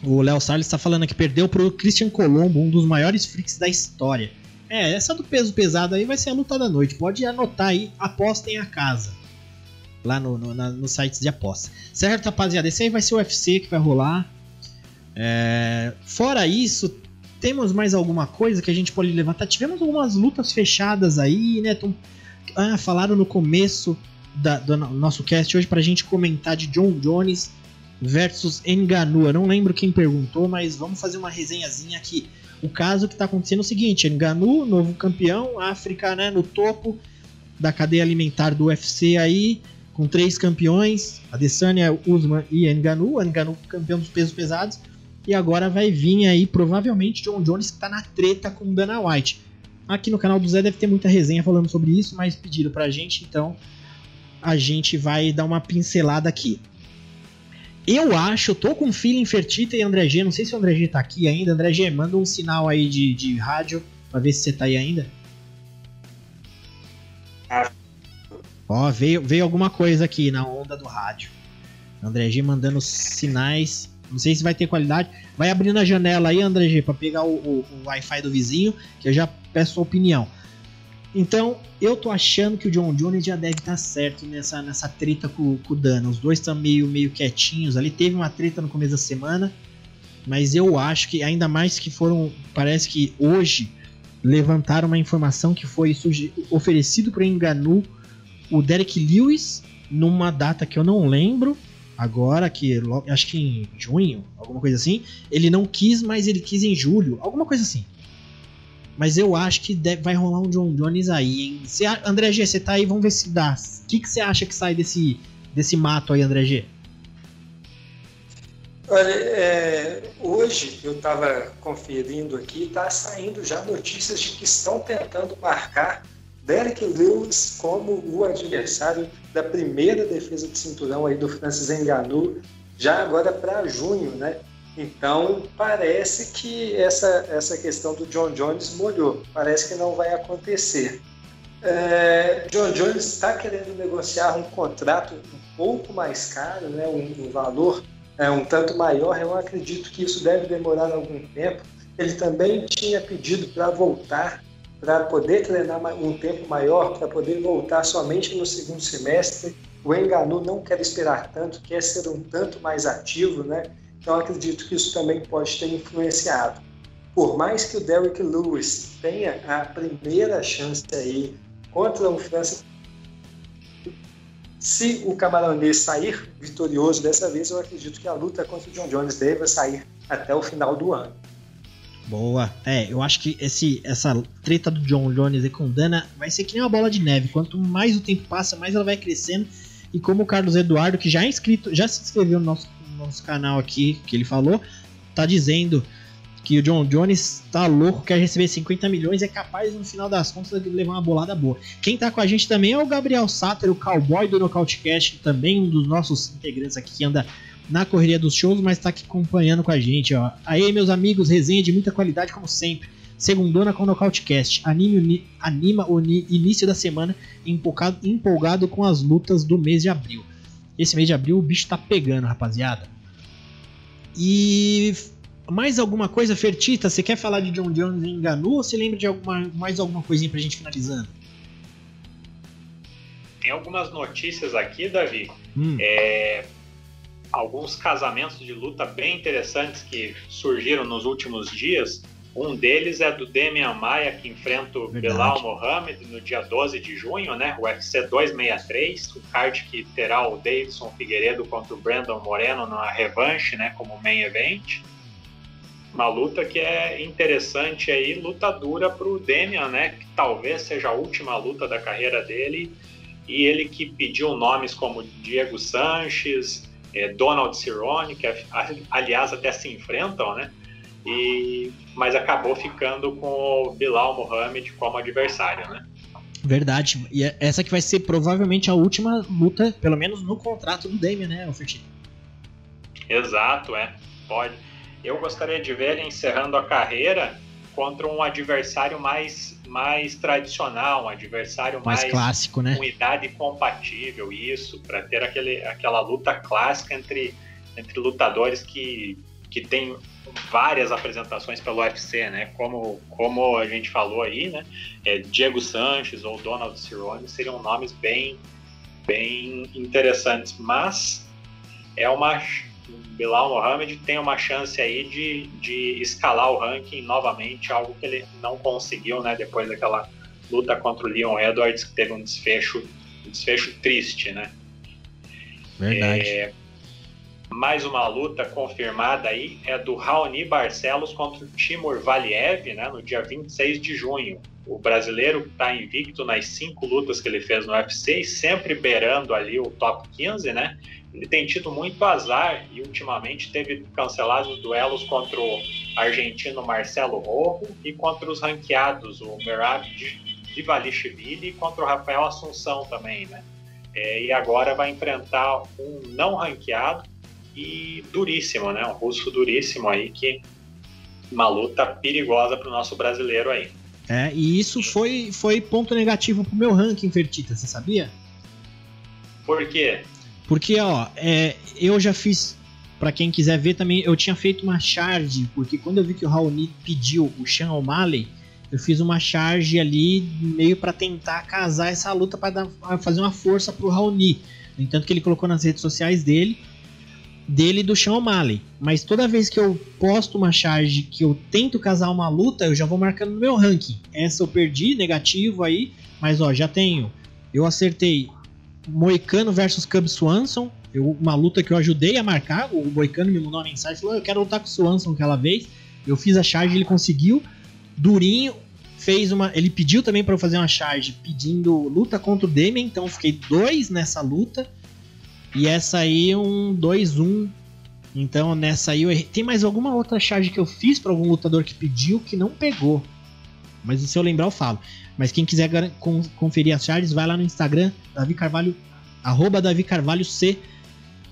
O Léo Salles está falando que perdeu pro Christian Colombo, um dos maiores freaks da história. É, essa do peso pesado aí vai ser a luta da noite. Pode anotar aí, apostem a casa. Lá no, no, na, nos sites de aposta. Certo, rapaziada? Esse aí vai ser o UFC que vai rolar. É, fora isso, temos mais alguma coisa que a gente pode levantar? Tivemos algumas lutas fechadas aí, né? Ah, falaram no começo da, do nosso cast hoje pra gente comentar de John Jones versus Enganu. Eu não lembro quem perguntou, mas vamos fazer uma resenhazinha aqui. O caso que está acontecendo é o seguinte: Enganu, novo campeão, África né, no topo da cadeia alimentar do UFC aí, com três campeões, Adesanya, Usman e Enganu. Enganu campeão dos pesos pesados. E agora vai vir aí, provavelmente, John Jones que está na treta com Dana White. Aqui no canal do Zé deve ter muita resenha falando sobre isso, mas pediram pra gente, então a gente vai dar uma pincelada aqui. Eu acho, eu tô com feeling Fertita e André G. Não sei se o André G tá aqui ainda. André G, manda um sinal aí de, de rádio pra ver se você tá aí ainda. Ó, veio, veio alguma coisa aqui na onda do rádio. André G mandando sinais. Não sei se vai ter qualidade. Vai abrindo a janela aí, André G, pra pegar o, o, o Wi-Fi do vizinho, que eu já peço a opinião. Então, eu tô achando que o John Jones já deve estar tá certo nessa, nessa treta com, com o Dana. Os dois estão meio, meio quietinhos ali. Teve uma treta no começo da semana, mas eu acho que ainda mais que foram. Parece que hoje levantaram uma informação que foi oferecido para Enganu o Derek Lewis numa data que eu não lembro agora, que acho que em junho, alguma coisa assim. Ele não quis, mas ele quis em julho, alguma coisa assim. Mas eu acho que deve, vai rolar um John Jones aí, hein? Cê, André G, você tá aí, vamos ver se dá. O que você acha que sai desse, desse mato aí, André G? Olha, é, hoje eu estava conferindo aqui, está saindo já notícias de que estão tentando marcar Derek Lewis como o adversário da primeira defesa de cinturão aí do Francis Ngannou, já agora para junho, né? Então, parece que essa, essa questão do John Jones molhou. Parece que não vai acontecer. É, John Jones está querendo negociar um contrato um pouco mais caro, né, um, um valor é, um tanto maior. Eu acredito que isso deve demorar algum tempo. Ele também tinha pedido para voltar, para poder treinar um tempo maior, para poder voltar somente no segundo semestre. O Enganu não quer esperar tanto, quer ser um tanto mais ativo, né? Então acredito que isso também pode ter influenciado. Por mais que o Derrick Lewis tenha a primeira chance aí contra o França, se o camaronês sair vitorioso dessa vez, eu acredito que a luta contra o John Jones deva sair até o final do ano. Boa. É, eu acho que esse, essa treta do John Jones e com Dana vai ser que nem uma bola de neve. Quanto mais o tempo passa, mais ela vai crescendo. E como o Carlos Eduardo, que já é inscrito, já se inscreveu no nosso nosso canal aqui, que ele falou, tá dizendo que o John Jones tá louco, quer receber 50 milhões, é capaz no final das contas de levar uma bolada boa. Quem tá com a gente também é o Gabriel Satter, o cowboy do Nocautecast, também um dos nossos integrantes aqui que anda na correria dos shows, mas tá aqui acompanhando com a gente, ó. Aí, meus amigos, resenha de muita qualidade como sempre. Segundona com o Nocautecast. Anime, anima o início da semana empolgado, empolgado com as lutas do mês de abril. Esse mês de abril o bicho tá pegando, rapaziada. E mais alguma coisa, Fertita? Você quer falar de John Jones e Enganu ou você lembra de alguma, mais alguma coisinha pra gente finalizando? Tem algumas notícias aqui, Davi. Hum. É, alguns casamentos de luta bem interessantes que surgiram nos últimos dias. Um deles é do Demian Maia, que enfrenta o Verdade. Belal Mohamed no dia 12 de junho, né? O UFC 263, o card que terá o Davidson Figueiredo contra o Brandon Moreno na revanche, né? Como main event. Uma luta que é interessante aí, luta dura para o Demian, né? Que talvez seja a última luta da carreira dele. E ele que pediu nomes como Diego Sanches, eh, Donald Cerrone, que aliás até se enfrentam, né? E mas acabou ficando com o Bilal Mohamed como adversário, né? Verdade. E é essa que vai ser provavelmente a última luta, pelo menos no contrato do Damian, né, Alfertino? Exato, é. Pode. Eu gostaria de ver ele encerrando a carreira contra um adversário mais, mais tradicional, um adversário mais, mais clássico, né? Com idade compatível, isso, para ter aquele, aquela luta clássica entre, entre lutadores que que tem várias apresentações pelo UFC, né? Como, como a gente falou aí, né? É, Diego Sanches ou Donald Cerrone seriam nomes bem, bem interessantes, mas é uma Bilal Mohamed tem uma chance aí de, de escalar o ranking novamente, algo que ele não conseguiu, né? Depois daquela luta contra o Leon Edwards que teve um desfecho, um desfecho triste, né? Verdade. É, mais uma luta confirmada aí é do Raoni Barcelos contra o Timur Valiev, né, no dia 26 de junho. O brasileiro está invicto nas cinco lutas que ele fez no UFC e sempre beirando ali o top 15, né? Ele tem tido muito azar e ultimamente teve cancelados duelos contra o argentino Marcelo Rojo e contra os ranqueados, o Merab Divalishvili e contra o Rafael Assunção também, né? É, e agora vai enfrentar um não ranqueado e duríssimo, né? Um russo duríssimo aí que uma luta perigosa para o nosso brasileiro aí. É, e isso foi, foi ponto negativo pro meu ranking, Fertita, você sabia? Por quê? Porque, ó, é, eu já fiz, para quem quiser ver também, eu tinha feito uma charge, porque quando eu vi que o Raoni pediu o Sean O'Malley, eu fiz uma charge ali meio para tentar casar essa luta para fazer uma força pro Raoni. No entanto que ele colocou nas redes sociais dele dele do Sean O'Malley. Mas toda vez que eu posto uma charge que eu tento casar uma luta, eu já vou marcando no meu ranking. Essa eu perdi, negativo aí, mas ó, já tenho. Eu acertei Moicano versus Cub Swanson, eu, uma luta que eu ajudei a marcar. O Moicano me mandou uma mensagem falou: Eu quero lutar com o Swanson aquela vez. Eu fiz a charge, ele conseguiu. Durinho fez uma. Ele pediu também para eu fazer uma charge pedindo luta contra o Demian, então fiquei dois nessa luta. E essa aí é um 2-1. Então nessa aí eu errei. Tem mais alguma outra charge que eu fiz para algum lutador que pediu que não pegou. Mas se eu lembrar eu falo. Mas quem quiser conferir as charges, vai lá no Instagram, Davi Carvalho, arroba Davi Carvalho C.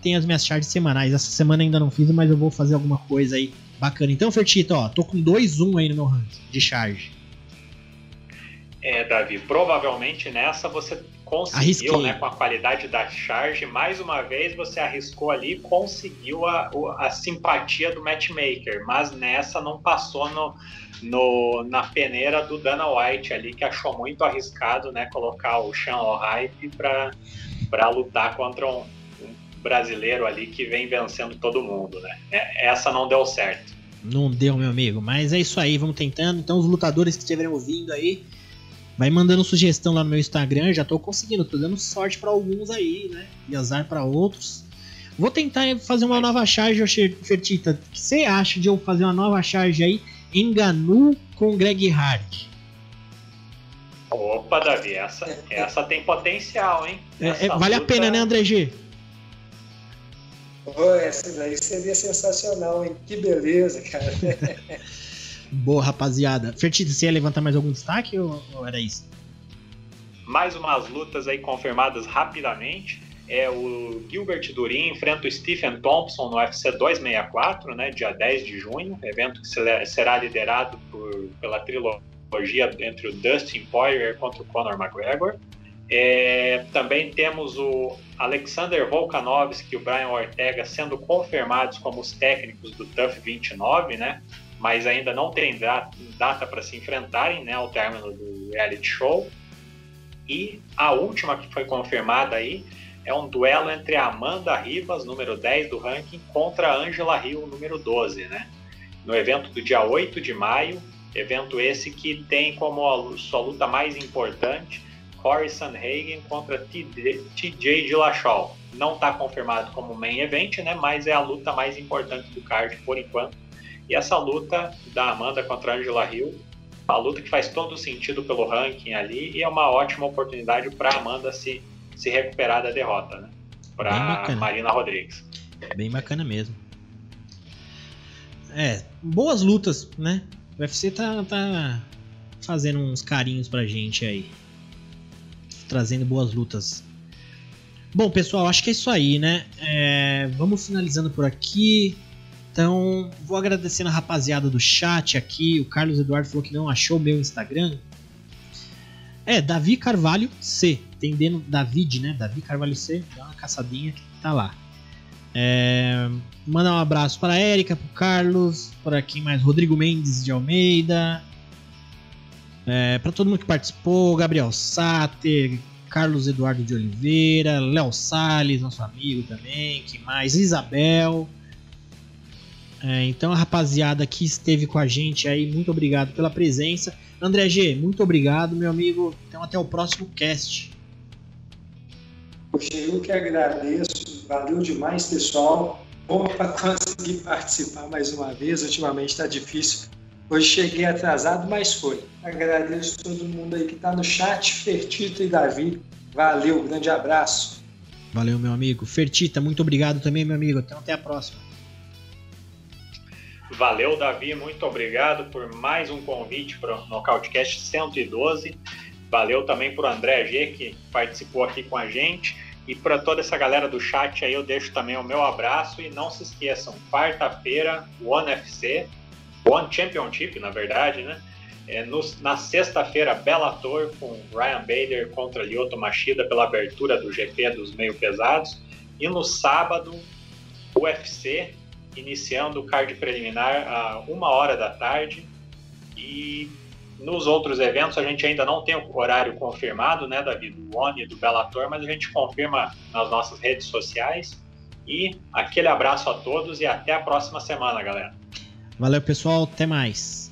Tem as minhas charges semanais. Essa semana ainda não fiz, mas eu vou fazer alguma coisa aí bacana. Então, Fertito, ó, tô com 2-1 aí no meu ranking de charge. É, Davi, provavelmente nessa você conseguiu, né, com a qualidade da charge, mais uma vez você arriscou ali conseguiu a, a simpatia do matchmaker, mas nessa não passou no, no, na peneira do Dana White ali, que achou muito arriscado, né, colocar o Sean O'Hype para lutar contra um, um, brasileiro ali que vem vencendo todo mundo, né. É, essa não deu certo. Não deu, meu amigo, mas é isso aí, vamos tentando. Então os lutadores que estiverem ouvindo aí, Vai mandando sugestão lá no meu Instagram, já tô conseguindo, tô dando sorte para alguns aí, né? E azar para outros. Vou tentar fazer uma nova charge, Fertita. O que você acha de eu fazer uma nova charge aí? Enganu com Greg Hart. Opa, Davi, essa, essa tem potencial, hein? É, é, vale luta... a pena, né, André G? Oh, essa daí seria sensacional, hein? Que beleza, cara. Boa, rapaziada. Fertito, você ia levantar mais algum destaque ou, ou era isso? Mais umas lutas aí confirmadas rapidamente. É o Gilbert Durin enfrenta o Stephen Thompson no UFC 264, né, dia 10 de junho, evento que será liderado por, pela trilogia entre o Dustin Poirier contra o Conor McGregor. É, também temos o Alexander Volkanovski e o Brian Ortega sendo confirmados como os técnicos do TUF 29, né? Mas ainda não tem data para se enfrentarem né, ao término do reality show. E a última que foi confirmada aí é um duelo entre a Amanda Rivas, número 10 do ranking, contra a Angela Hill, número 12, né? No evento do dia 8 de maio, evento esse que tem como sua luta mais importante Corey Sanhagen contra TJ Dillashaw. Não está confirmado como main event, né? Mas é a luta mais importante do card por enquanto e essa luta da Amanda contra a Angela Hill, uma luta que faz todo sentido pelo ranking ali e é uma ótima oportunidade para Amanda se, se recuperar da derrota, né? Para Marina Rodrigues. Bem bacana mesmo. É, boas lutas, né? O UFC tá, tá fazendo uns carinhos pra gente aí. Trazendo boas lutas. Bom, pessoal, acho que é isso aí, né? É, vamos finalizando por aqui. Então, vou agradecendo a rapaziada do chat aqui. O Carlos Eduardo falou que não achou meu Instagram. É, Davi Carvalho C. Entendendo David, né? Davi Carvalho C. Dá uma caçadinha que tá lá. É, mandar um abraço para a Érica, para o Carlos, para quem mais? Rodrigo Mendes de Almeida. É, para todo mundo que participou, Gabriel Sater, Carlos Eduardo de Oliveira, Léo Salles, nosso amigo também, que mais? Isabel. É, então a rapaziada que esteve com a gente aí, muito obrigado pela presença. André G, muito obrigado, meu amigo. Então até o próximo cast. Poxa, eu que agradeço, valeu demais, pessoal. Bom para conseguir participar mais uma vez. Ultimamente está difícil. Hoje cheguei atrasado, mas foi. Agradeço todo mundo aí que está no chat, Fertito e Davi. Valeu, grande abraço. Valeu, meu amigo. Fertita, muito obrigado também, meu amigo. Então até a próxima. Valeu, Davi, muito obrigado por mais um convite para o Nocautecast 112. Valeu também para o André G, que participou aqui com a gente. E para toda essa galera do chat aí, eu deixo também o meu abraço. E não se esqueçam, quarta-feira, One FC, One Championship, na verdade, né? É, no, na sexta-feira, Bellator com Ryan Bader contra Lyoto Machida pela abertura do GP dos meio pesados. E no sábado, UFC iniciando o card preliminar a uma hora da tarde. E nos outros eventos a gente ainda não tem o horário confirmado, né, Davi, do ONI e do Bellator, mas a gente confirma nas nossas redes sociais. E aquele abraço a todos e até a próxima semana, galera. Valeu, pessoal. Até mais.